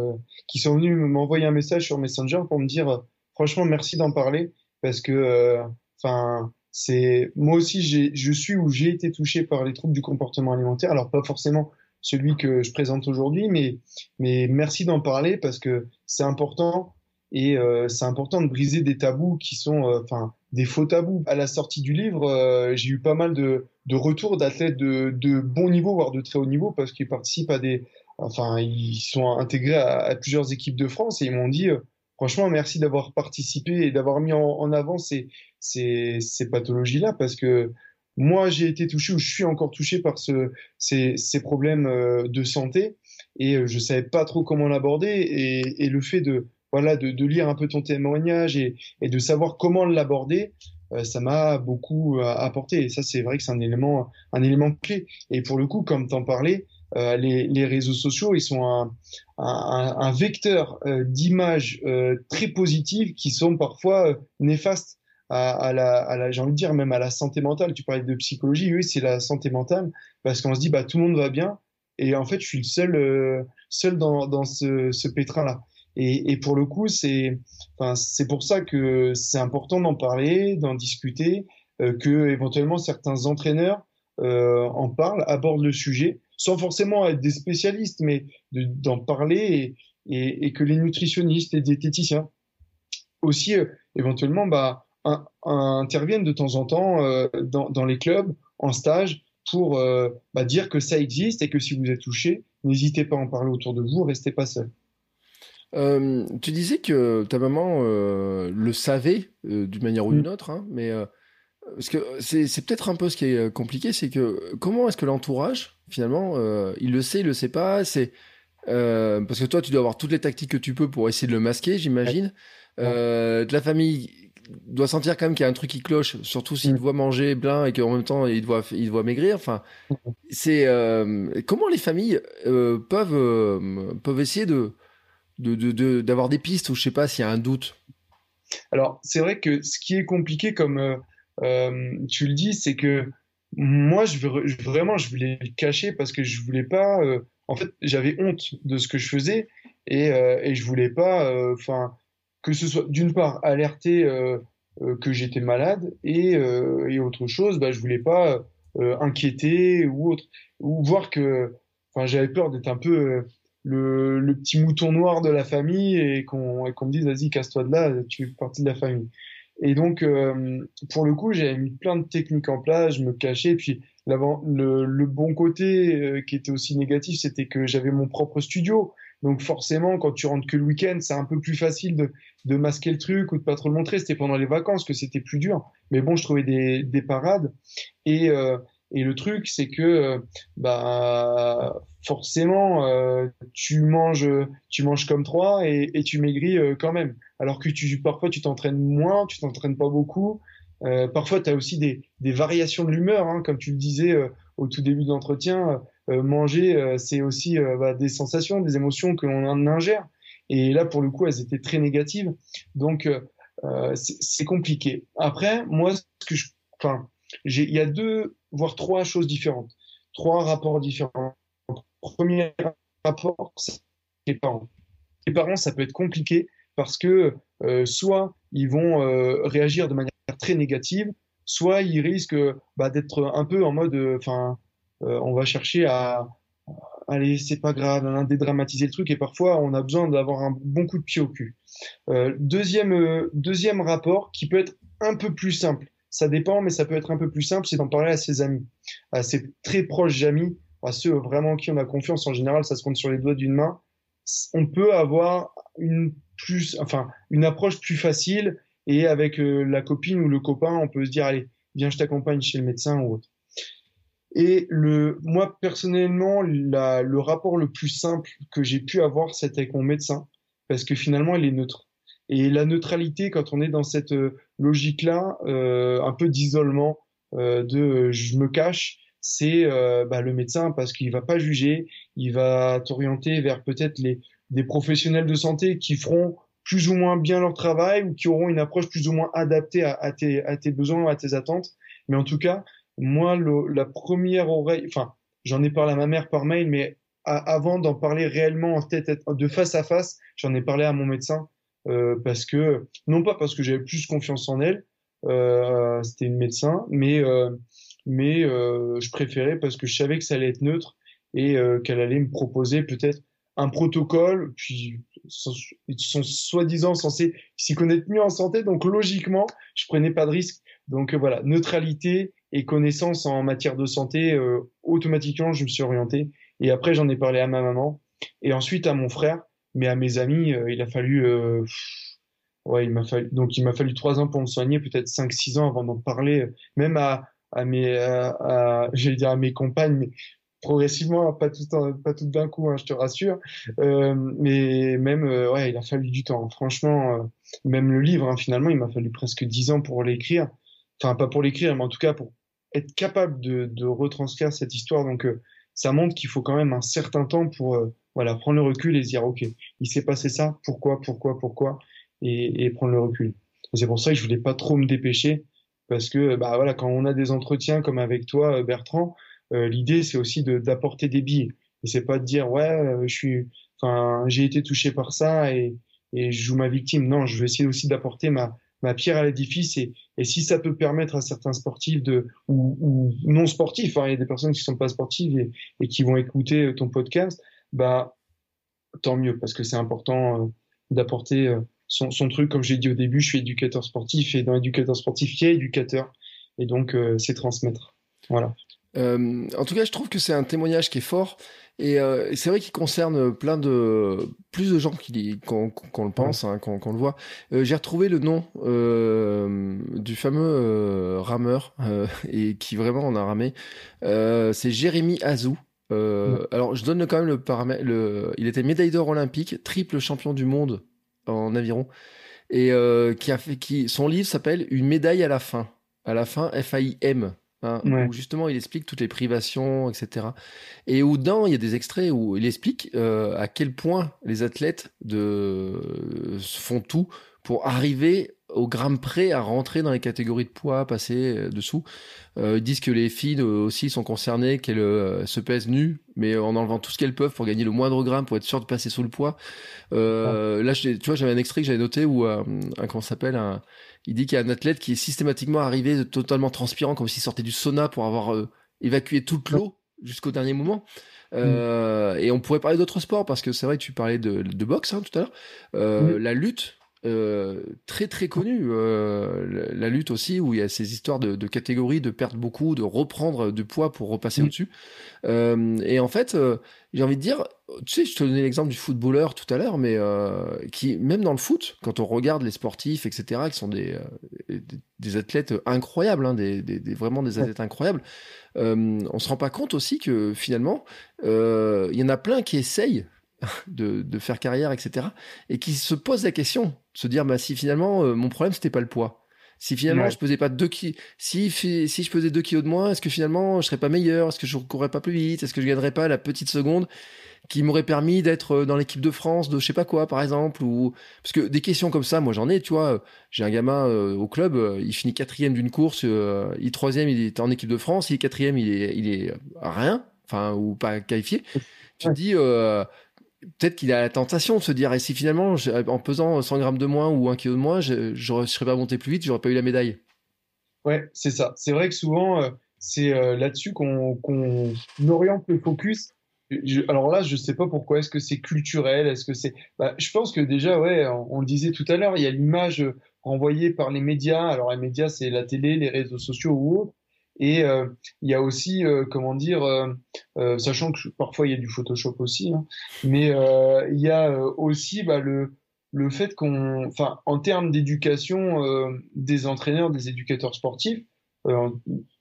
qui sont venus m'envoyer un message sur Messenger pour me dire franchement merci d'en parler parce que enfin c'est moi aussi je suis ou j'ai été touché par les troubles du comportement alimentaire. Alors pas forcément celui que je présente aujourd'hui, mais merci d'en parler parce que c'est important et euh, c'est important de briser des tabous qui sont euh, enfin des faux tabous. À la sortie du livre, euh, j'ai eu pas mal de, retours d'athlètes de, bon niveau voire de très haut niveau parce qu'ils participent à des enfin ils sont intégrés à, plusieurs équipes de France et ils m'ont dit franchement, merci d'avoir participé et d'avoir mis en, avant ces, ces pathologies-là parce que moi, j'ai été touché ou je suis encore touché par ce, ces, ces problèmes euh, de santé. Et euh, je savais pas trop comment l'aborder. Et, et, le fait de voilà de, de, lire un peu ton témoignage et, et de savoir comment l'aborder, euh, ça m'a beaucoup apporté. Et ça c'est vrai que c'est un élément un élément clé. Et pour le coup comme t'en parlais euh, les, les, réseaux sociaux, ils sont un, un, un vecteur euh, d'images euh, très positives qui sont parfois néfastes à, la, j'ai envie de dire même à la santé mentale. Tu parlais de psychologie, oui, c'est la santé mentale parce qu'on se dit bah tout le monde va bien et en fait je suis le seul seul dans, ce, ce pétrin là. Et, et, pour le coup, c'est enfin, c'est pour ça que c'est important d'en parler, d'en discuter, que éventuellement certains entraîneurs euh, en parlent, abordent le sujet, sans forcément être des spécialistes, mais d'en parler et, et, et, que les nutritionnistes, les diététiciens aussi euh, éventuellement bah, interviennent de temps en temps euh, dans, dans, les clubs, en stage, pour euh, bah, dire que ça existe et que si vous êtes touché, n'hésitez pas à en parler autour de vous, restez pas seul. Euh, tu disais que ta maman le savait d'une manière ou d'une mm. autre, hein, mais parce que c'est peut-être un peu ce qui est compliqué, c'est que comment est-ce que l'entourage, finalement, il le sait, il le sait pas, c'est parce que toi, tu dois avoir toutes les tactiques que tu peux pour essayer de le masquer, j'imagine. de la famille, doit sentir quand même qu'il y a un truc qui cloche, surtout s'il mm. doit manger plein et qu'en même temps il doit, il doit maigrir. Enfin, mm. c'est euh, comment les familles euh, peuvent euh, peuvent essayer de d'avoir de, des pistes ou je sais pas s'il y a un doute? Alors c'est vrai que ce qui est compliqué, comme tu le dis, c'est que moi je veux, vraiment je voulais le cacher parce que je voulais pas. en fait, j'avais honte de ce que je faisais et, et je voulais pas. Enfin que ce soit d'une part alerter euh, euh, que j'étais malade et, euh, et, autre chose, bah, je voulais pas inquiéter ou autre, ou voir que, enfin, j'avais peur d'être un peu le, petit mouton noir de la famille et qu'on qu'on me dise vas-y casse-toi de là, tu fais partie de la famille. Et donc, pour le coup, j'avais mis plein de techniques en place, je me cachais. Et puis, le bon côté qui était aussi négatif, c'était que j'avais mon propre studio. Donc forcément, quand tu rentres que le week-end, c'est un peu plus facile de, de, masquer le truc ou de pas trop le montrer. C'était pendant les vacances que c'était plus dur. Mais bon, je trouvais des, des parades. Et, euh, et le truc, c'est que euh, bah forcément, euh, tu manges, tu manges comme trois et, et tu maigris euh, quand même. Alors que tu parfois tu t'entraînes moins, tu t'entraînes pas beaucoup. Euh, parfois, tu as aussi des, des variations de l'humeur, hein, comme tu le disais au tout début de l'entretien. Euh, manger, euh, c'est aussi euh, bah, des sensations, des émotions que l'on ingère. Et là, pour le coup, elles étaient très négatives. Donc, c'est compliqué. Après, moi, ce que je, enfin, il y a deux, voire trois choses différentes, trois rapports différents. Premier rapport, c'est les parents. Les parents, ça peut être compliqué parce que soit ils vont réagir de manière très négative, soit ils risquent bah, d'être un peu en mode, enfin, on va chercher à allez, c'est pas grave, hein, dédramatiser le truc et parfois on a besoin d'avoir un bon coup de pied au cul. Euh, deuxième, euh, deuxième rapport qui peut être un peu plus simple, ça dépend, mais ça peut être un peu plus simple, c'est d'en parler à ses amis, à ses très proches amis, à ceux vraiment qui on a confiance. En général, ça se compte sur les doigts d'une main. On peut avoir une plus, enfin, une approche plus facile et avec la copine ou le copain, on peut se dire allez, viens, je t'accompagne chez le médecin ou autre. Et le, moi, personnellement, la, le rapport le plus simple que j'ai pu avoir, c'était avec mon médecin, parce que finalement, il est neutre. Et la neutralité, quand on est dans cette euh, logique-là, euh, un peu d'isolement, euh, de je me cache, c'est euh, bah, le médecin parce qu'il va pas juger, il va t'orienter vers peut-être les des professionnels de santé qui feront plus ou moins bien leur travail ou qui auront une approche plus ou moins adaptée à, à, tes, à tes besoins, à tes attentes. Mais en tout cas, moi, la première oreille, enfin, j'en ai parlé à ma mère par mail, mais avant d'en parler réellement en tête, de face à face, j'en ai parlé à mon médecin euh, parce que non pas parce que j'avais plus confiance en elle, euh, c'était une médecin, mais euh, mais euh, je préférais parce que je savais que ça allait être neutre et euh, qu'elle allait me proposer peut-être un protocole, puis ils sont soi-disant censés s'y connaître mieux en santé, donc logiquement, je prenais pas de risque. Donc voilà, neutralité et connaissances en matière de santé, euh, automatiquement, je me suis orienté. Et après, j'en ai parlé à ma maman et ensuite à mon frère, mais à mes amis, euh, il a fallu, euh, ouais, il m'a fallu, donc il m'a fallu trois ans pour me soigner, peut-être cinq, six ans avant d'en parler, même à, mes, j'allais dire à mes compagnes, mais progressivement, pas tout, pas tout d'un coup, hein, je te rassure. Mais même, ouais, il a fallu du temps. Franchement, même le livre, hein, finalement, il m'a fallu presque dix ans pour l'écrire. Enfin, pas pour l'écrire, mais en tout cas pour être capable de, retranscrire cette histoire. Donc, euh, ça montre qu'il faut quand même un certain temps pour euh, voilà prendre le recul et se dire, ok, il s'est passé ça, pourquoi, pourquoi, pourquoi, et, prendre le recul. C'est pour ça que je voulais pas trop me dépêcher, parce que bah voilà, quand on a des entretiens comme avec toi, euh, Bertrand, l'idée c'est aussi d'apporter des billes. Et c'est pas de dire ouais, je suis, j'ai été touché par ça et, je joue ma victime. Non, je veux essayer aussi d'apporter ma ma pierre à l'édifice et, si ça peut permettre à certains sportifs de ou, non sportifs, hein, il y a des personnes qui sont pas sportives et, qui vont écouter ton podcast, bah tant mieux parce que c'est important euh, d'apporter euh, son, truc. Comme j'ai dit au début, je suis éducateur sportif et dans éducateur sportif, il y a éducateur et donc euh, c'est transmettre. Voilà. En tout cas, je trouve que c'est un témoignage qui est fort et, c'est vrai qu'il concerne plein de plus de gens qu'on le pense, hein, qu'on le voit. J'ai retrouvé le nom du fameux rameur <laughs> et qui vraiment en a ramé. c'est Jérémy Azou. Alors, je donne quand même le paramètre. Le... Il était médaille d'or olympique, triple champion du monde en aviron, et qui a fait qui son livre s'appelle Une médaille à la fin. À la fin, F-A-I-M. Hein, où justement il explique toutes les privations, etc. Et où dedans il y a des extraits où il explique euh, à quel point les athlètes de, font tout pour arriver au gramme près à rentrer dans les catégories de poids, passer euh, dessous. Euh, ils disent que les filles aussi sont concernées, qu'elles se pèsent nues, mais en enlevant tout ce qu'elles peuvent pour gagner le moindre gramme, pour être sûr de passer sous le poids. Là, tu vois, j'avais un extrait que j'avais noté où un, comment s'appelle un il dit qu'il y a un athlète qui est systématiquement arrivé totalement transpirant, comme s'il sortait du sauna pour avoir euh, évacué toute l'eau jusqu'au dernier moment. Euh, et on pourrait parler d'autres sports parce que c'est vrai tu parlais de, de boxe hein, tout à l'heure. Euh, la lutte, euh, très très connu. Euh, la lutte aussi, où il y a ces histoires de, de catégories, de perdre beaucoup, de reprendre du poids pour repasser mm. au-dessus. Euh, et en fait, j'ai envie de dire, tu sais, je te donnais l'exemple du footballeur tout à l'heure, mais qui, même dans le foot, quand on regarde les sportifs, etc., qui sont des, des, athlètes incroyables, hein, des, des, vraiment des athlètes incroyables, on se rend pas compte aussi que finalement, il y en a plein qui essayent de, de, faire carrière, etc. Et qui se posent la question, se dire, bah, si finalement, euh, mon problème, c'était pas le poids. Si finalement, je pesais pas deux kilos, si, si je pesais 2 kilos de moins, est-ce que finalement, je serais pas meilleur? Est-ce que je courrais pas plus vite? Est-ce que je gagnerais pas la petite seconde qui m'aurait permis d'être euh, dans l'équipe de France de je sais pas quoi, par exemple? Ou, parce que des questions comme ça, moi, j'en ai, tu vois. J'ai un gamin euh, au club, il finit quatrième d'une course, il troisième, il est en équipe de France, il est quatrième, il est, il est rien, enfin, ou pas qualifié. Tu te dis, peut-être qu'il a la tentation de se dire et si finalement en pesant 100 grammes de moins ou un kilo de moins je ne serais pas monté plus vite j'aurais pas eu la médaille. Ouais c'est ça. C'est vrai que souvent euh, c'est euh, là-dessus qu'on oriente le focus. Alors là je sais pas pourquoi. Est-ce que c'est culturel? Est-ce que c'est bah, je pense que déjà on, le disait tout à l'heure il y a l'image renvoyée par les médias. Alors les médias c'est la télé les réseaux sociaux ou autres et euh, il y a aussi, euh, comment dire, euh, sachant que parfois il y a du Photoshop aussi, hein, mais il y a aussi bah, le, le fait qu'on, en termes d'éducation des entraîneurs, des éducateurs sportifs,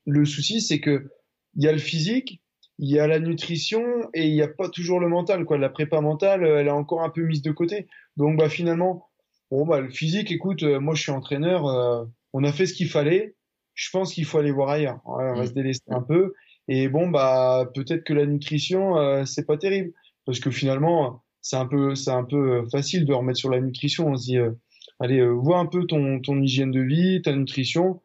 le souci c'est que il y a le physique, il y a la nutrition et il n'y a pas toujours le mental. Quoi. La prépa mentale, elle est encore un peu mise de côté. Donc bah, finalement, bon, bah, le physique, écoute, moi je suis entraîneur, on a fait ce qu'il fallait je pense qu'il faut aller voir ailleurs. on va mm. se délester un peu. Et bon, bah peut-être que la nutrition, euh, c'est pas terrible, parce que finalement, c'est un peu, c'est un peu facile de remettre sur la nutrition. On se dit, euh, allez, euh, vois un peu ton, ton hygiène de vie, ta nutrition,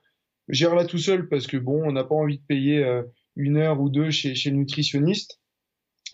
gère-la tout seul, parce que bon, on n'a pas envie de payer euh, une heure ou deux chez, chez le nutritionniste.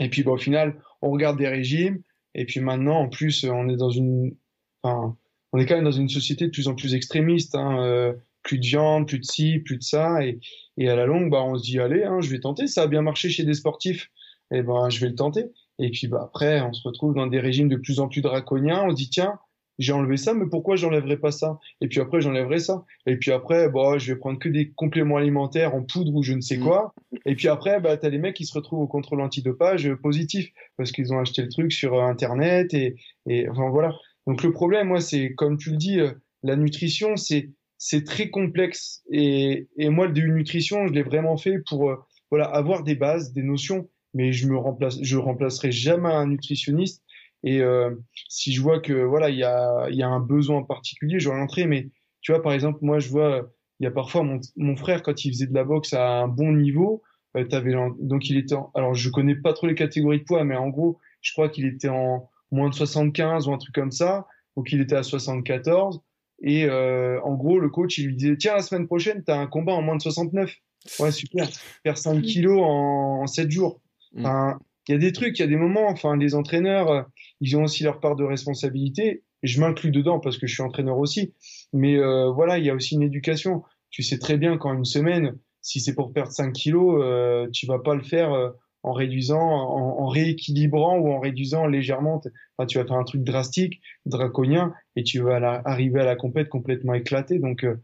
Et puis, bon, au final, on regarde des régimes. Et puis maintenant, en plus, on est dans une, enfin, on est quand même dans une société de plus en plus extrémiste. Hein, plus de viande, plus de ci, plus de ça. Et, et à la longue, bah, on se dit, allez, hein, je vais tenter. Ça a bien marché chez des sportifs. Et eh ben, je vais le tenter. Et puis, bah, après, on se retrouve dans des régimes de plus en plus draconiens. On se dit, tiens, j'ai enlevé ça, mais pourquoi j'enlèverais pas ça? Et puis après, j'enlèverai ça. Et puis après, bah, je vais prendre que des compléments alimentaires en poudre ou je ne sais quoi. Et puis après, bah, as les mecs qui se retrouvent au contrôle antidopage positif parce qu'ils ont acheté le truc sur euh, Internet et, et enfin voilà. Donc le problème, moi, c'est comme tu le dis, euh, la nutrition, c'est c'est très complexe. Et, moi, le nutrition, je l'ai vraiment fait pour euh, voilà avoir des bases, des notions, mais je me remplace, remplacerai jamais un nutritionniste. Et euh, si je vois que voilà, il y a, y a un besoin particulier, je l'entrer. Mais tu vois, par exemple, moi, je vois, il y a parfois mon, mon frère quand il faisait de la boxe à un bon niveau, euh, avais, donc il était, en, alors je connais pas trop les catégories de poids, mais en gros, je crois qu'il était en moins de 75 ou un truc comme ça, ou qu'il était à 74. Et euh, en gros, le coach, il lui disait Tiens, la semaine prochaine, tu as un combat en moins de 69. Ouais, super. Faire 5 kilos en, en 7 jours. Mm. Enfin, il y a des trucs, il y a des moments. Enfin, les entraîneurs, euh, ils ont aussi leur part de responsabilité. Je m'inclus dedans parce que je suis entraîneur aussi. Mais euh, voilà, il y a aussi une éducation. Tu sais très bien qu'en une semaine, si c'est pour perdre 5 kilos, euh, tu vas pas le faire euh, en réduisant, en, rééquilibrant ou en réduisant légèrement. Enfin, tu vas faire un truc drastique, draconien, et tu vas arriver à la compète complètement éclaté. Donc, euh,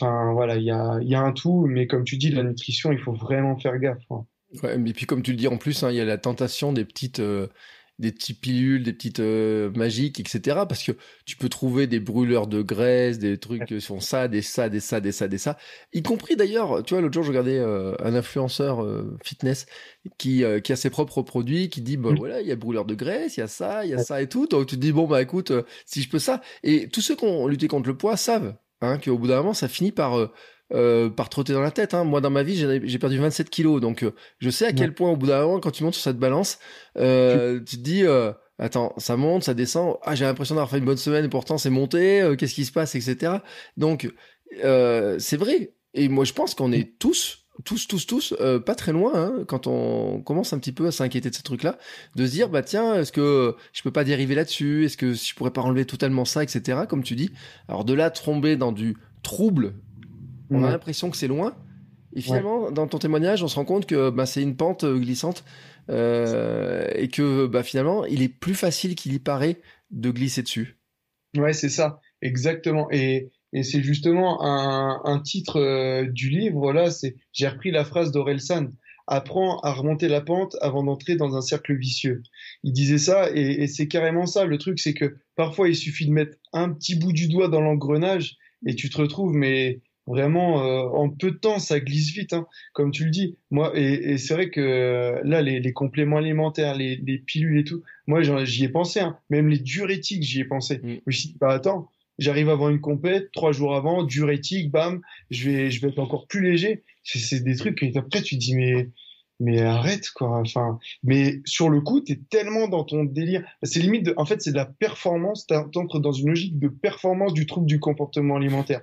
voilà, il y a, un tout, mais comme tu dis, la nutrition, il faut vraiment faire gaffe. Hein. Et puis comme tu le dis en plus, hein, il y a la tentation des petites, euh, des petites pilules, des petites euh, magiques, etc. Parce que tu peux trouver des brûleurs de graisse, des trucs qui sont ça, des ça, des ça, des ça, des ça. Y compris d'ailleurs, tu vois, l'autre jour, je regardais euh, un influenceur euh, fitness qui, qui a ses propres produits, qui dit, bah mmh. voilà, il y a brûleur de graisse, il y a ça, il y a ça et tout. Donc tu te dis, bon, bah écoute, si je peux ça. Et tous ceux qui ont lutté contre le poids savent hein, qu'au bout d'un moment, ça finit par euh, par trotter dans la tête. Hein. Moi, dans ma vie, j'ai perdu 27 kilos, donc euh, je sais à quel point, au bout d'un moment, quand tu montes sur cette balance, euh, tu te dis, attends, ça monte, ça descend. Ah, j'ai l'impression d'avoir fait une bonne semaine, et pourtant c'est monté. Qu'est-ce qui se passe, etc. Donc, c'est vrai. Et moi, je pense qu'on est tous tous, tous, tous, pas très loin, hein, quand on commence un petit peu à s'inquiéter de ce truc-là, de se dire, bah tiens, est-ce que je peux pas dériver là-dessus? Est-ce que je pourrais pas enlever totalement ça, etc., comme tu dis? Alors de là, tomber dans du trouble on a l'impression que c'est loin. Et finalement, dans ton témoignage, on se rend compte que bah, c'est une pente euh, glissante euh, et que bah, finalement, il est plus facile qu'il y paraît de glisser dessus. Ouais, c'est ça, exactement. Et, c'est justement un, titre euh, du livre. Là, c'est j'ai repris la phrase d'Orelsan. Apprends à remonter la pente avant d'entrer dans un cercle vicieux. Il disait ça et, et c'est carrément ça. Le truc, c'est que parfois, il suffit de mettre un petit bout du doigt dans l'engrenage et tu te retrouves, mais vraiment euh, en peu de temps ça glisse vite hein, comme tu le dis moi et, et c'est vrai que là les, les compléments alimentaires les, les, pilules et tout moi j'y ai pensé hein. même les diurétiques j'y ai pensé. Mm. je me suis dit bah attends j'arrive avant une compète trois jours avant diurétique bam je vais je vais être encore plus léger. C'est des trucs et après tu te dis mais mais arrête quoi enfin. Mais sur le coup t'es tellement dans ton délire. C'est limite de, en fait c'est de la performance t'entres dans une logique de performance du trouble du comportement alimentaire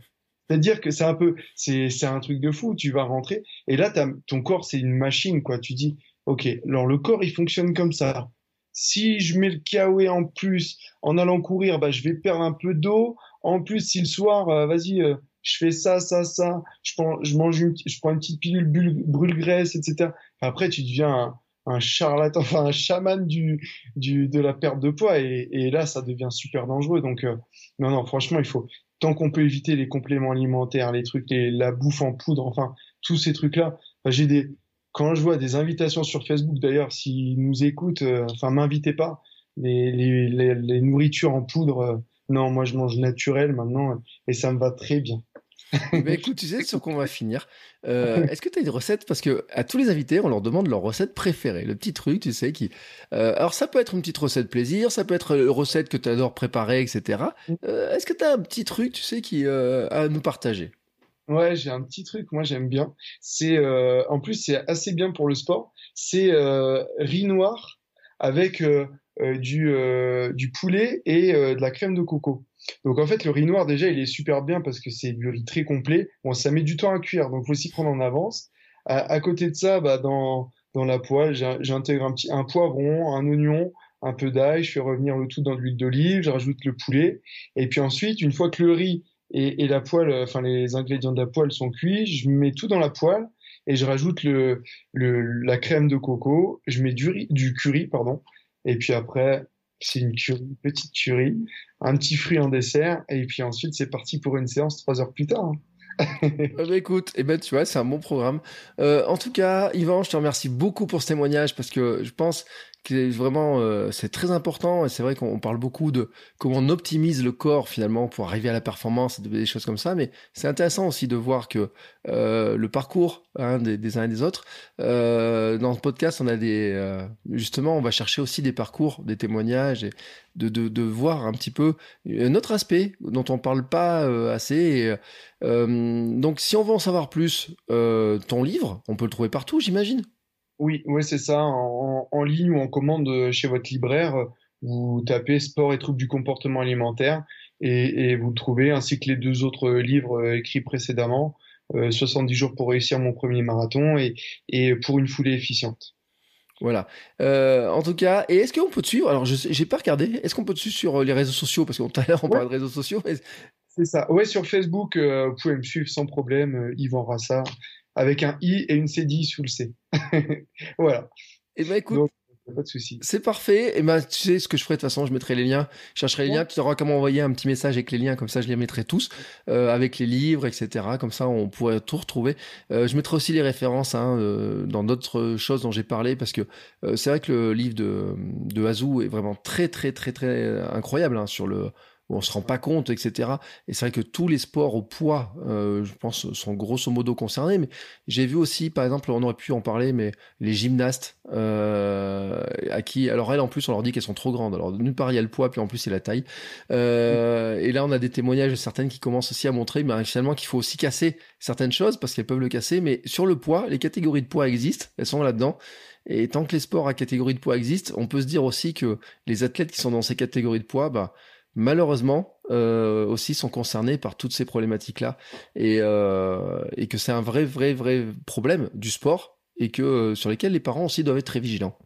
c'est-à-dire que c'est un peu, c'est, c'est un truc de fou. Tu vas rentrer et là, ton corps, c'est une machine, quoi. Tu dis, ok, alors le corps, il fonctionne comme ça. Si je mets le kawaii en plus en allant courir, bah, je vais perdre un peu d'eau. En plus, si le soir, euh, vas-y, euh, je fais ça, ça, ça, je prends, je mange une, je prends une petite pilule brûle-graisse, etc. Après, tu deviens un, charlatan, <laughs> enfin un chaman du, du, de la perte de poids et, et là, ça devient super dangereux. Donc, euh, non, non, franchement, il faut, tant qu'on peut éviter les compléments alimentaires, les trucs, la bouffe en poudre, enfin tous ces trucs-là. j'ai des quand je vois des invitations sur Facebook, d'ailleurs, s'ils nous écoutent, euh, enfin m'invitez pas. Les, les, les, nourritures en poudre, euh, non, moi je mange naturel maintenant et ça me va très bien. Mais écoute, tu sais sur quoi on va finir. Euh, <laughs> est-ce que tu as une recette? Parce que à tous les invités, on leur demande leur recette préférée. Le petit truc, tu sais, qui. Euh, alors, ça peut être une petite recette plaisir, ça peut être une recette que tu adores préparer, etc. Euh, est-ce que tu as un petit truc, tu sais, qui à nous partager? Ouais, j'ai un petit truc, moi j'aime bien. C'est en plus c'est assez bien pour le sport. C'est riz noir avec du du poulet et de la crème de coco. Donc en fait, le riz noir déjà, il est super bien parce que c'est du riz très complet. Bon, ça met du temps à cuire, donc faut s'y prendre en avance. À, côté de ça, bah, dans dans la poêle, j'intègre un un poivron, un oignon, un peu d'ail. Je fais revenir le tout dans de l'huile d'olive. Je rajoute le poulet. Et puis ensuite, une fois que le riz et, la poêle, enfin les ingrédients de la poêle sont cuits, je mets tout dans la poêle et je rajoute le la crème de coco. Je mets du riz, du curry, pardon. Et puis après, c'est une, petite tuerie, un petit fruit en dessert, et puis ensuite c'est parti pour une séance trois heures plus tard. Hein. Eh ben, écoute, eh ben, tu vois, c'est un bon programme. Euh, en tout cas, Yvan, je te remercie beaucoup pour ce témoignage parce que je pense vraiment euh, c'est très important et c'est vrai qu'on parle beaucoup de comment on optimise le corps finalement pour arriver à la performance et des choses comme ça. Mais c'est intéressant aussi de voir que euh, le parcours hein, des, uns et des autres euh, dans ce podcast on a des justement on va chercher aussi des parcours des témoignages et de, de, de voir un petit peu un autre aspect dont on parle pas assez donc si on veut en savoir plus ton livre on peut le trouver partout j'imagine? Oui, oui, c'est ça. En, en, ligne ou en commande euh, chez votre libraire, vous tapez sport et troubles du comportement alimentaire et, et, vous le trouvez, ainsi que les deux autres livres euh, écrits précédemment, 70 euh, jours pour réussir mon premier marathon et, et pour une foulée efficiente. Voilà. Euh, en tout cas, et est-ce qu'on peut te suivre? Alors, je j'ai pas regardé. Est-ce qu'on peut te suivre sur les réseaux sociaux? Parce que tout à l'heure, on parlait de réseaux sociaux. C'est ça. Ouais, sur Facebook, vous pouvez me suivre sans problème. Yvan Rassa avec un I et une CDI sous le C. <laughs> voilà. Et ben écoute, pas de souci. C'est parfait. Et ben, tu sais ce que je ferai de toute façon, je mettrai les liens. Je chercherai les liens. Tu sauras comment envoyer un petit message avec les liens, comme ça je les mettrai tous, euh, avec les livres, etc. Comme ça on pourrait tout retrouver. Euh, je mettrai aussi les références hein, euh, dans d'autres choses dont j'ai parlé, parce que c'est vrai que le livre de, de Azou est vraiment très très très très incroyable hein, sur le on se rend pas compte, etc. Et c'est vrai que tous les sports au poids, euh, je pense, sont grosso modo concernés. Mais j'ai vu aussi, par exemple, on aurait pu en parler, mais les gymnastes, euh, à qui, alors elles en plus, on leur dit qu'elles sont trop grandes. Alors d'une part, il y a le poids, puis en plus, c'est la taille. Euh, et là, on a des témoignages de certaines qui commencent aussi à montrer, mais finalement, qu'il faut aussi casser certaines choses parce qu'elles peuvent le casser. Mais sur le poids, les catégories de poids existent, elles sont là-dedans. Et tant que les sports à catégorie de poids existent, on peut se dire aussi que les athlètes qui sont dans ces catégories de poids, bah malheureusement euh, aussi sont concernés par toutes ces problématiques-là et, euh, et que c'est un vrai, vrai, vrai problème du sport et que euh, sur lesquels les parents aussi doivent être très vigilants.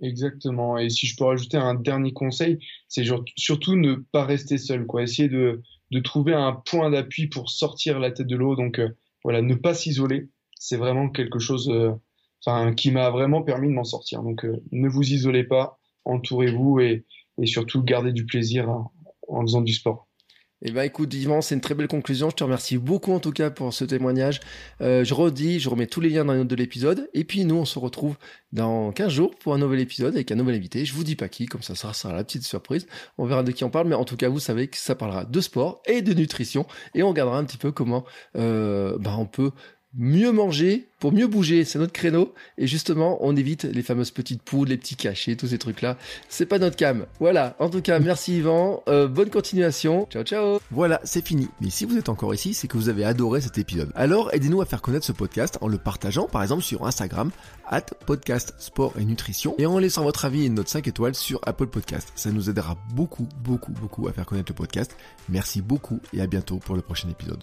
Exactement. Et si je peux rajouter un dernier conseil, c'est surtout ne pas rester seul, quoi. Essayer de, de trouver un point d'appui pour sortir la tête de l'eau. Donc voilà, ne pas s'isoler, c'est vraiment quelque chose, qui m'a vraiment permis de m'en sortir. Donc ne vous isolez pas, entourez-vous et, et surtout garder du plaisir en faisant du sport. Eh ben écoute Yvan, c'est une très belle conclusion. Je te remercie beaucoup en tout cas pour ce témoignage. Euh, je redis, je remets tous les liens dans les notes de l'épisode. Et puis nous, on se retrouve dans 15 jours pour un nouvel épisode avec un nouvel invité. Je vous dis pas qui, comme ça, ça sera la petite surprise. On verra de qui on parle, mais en tout cas, vous savez que ça parlera de sport et de nutrition. Et on regardera un petit peu comment euh, ben, on peut mieux manger pour mieux bouger, c'est notre créneau. Et justement, on évite les fameuses petites poudres, les petits cachets, tous ces trucs-là. C'est pas notre cam. Voilà. En tout cas, merci Yvan. Euh, bonne continuation. Ciao, ciao. Voilà, c'est fini. Mais si vous êtes encore ici, c'est que vous avez adoré cet épisode. Alors, aidez-nous à faire connaître ce podcast en le partageant, par exemple, sur Instagram, at podcast sport et nutrition, et en laissant votre avis et note 5 étoiles sur Apple Podcast. Ça nous aidera beaucoup, beaucoup, beaucoup à faire connaître le podcast. Merci beaucoup et à bientôt pour le prochain épisode.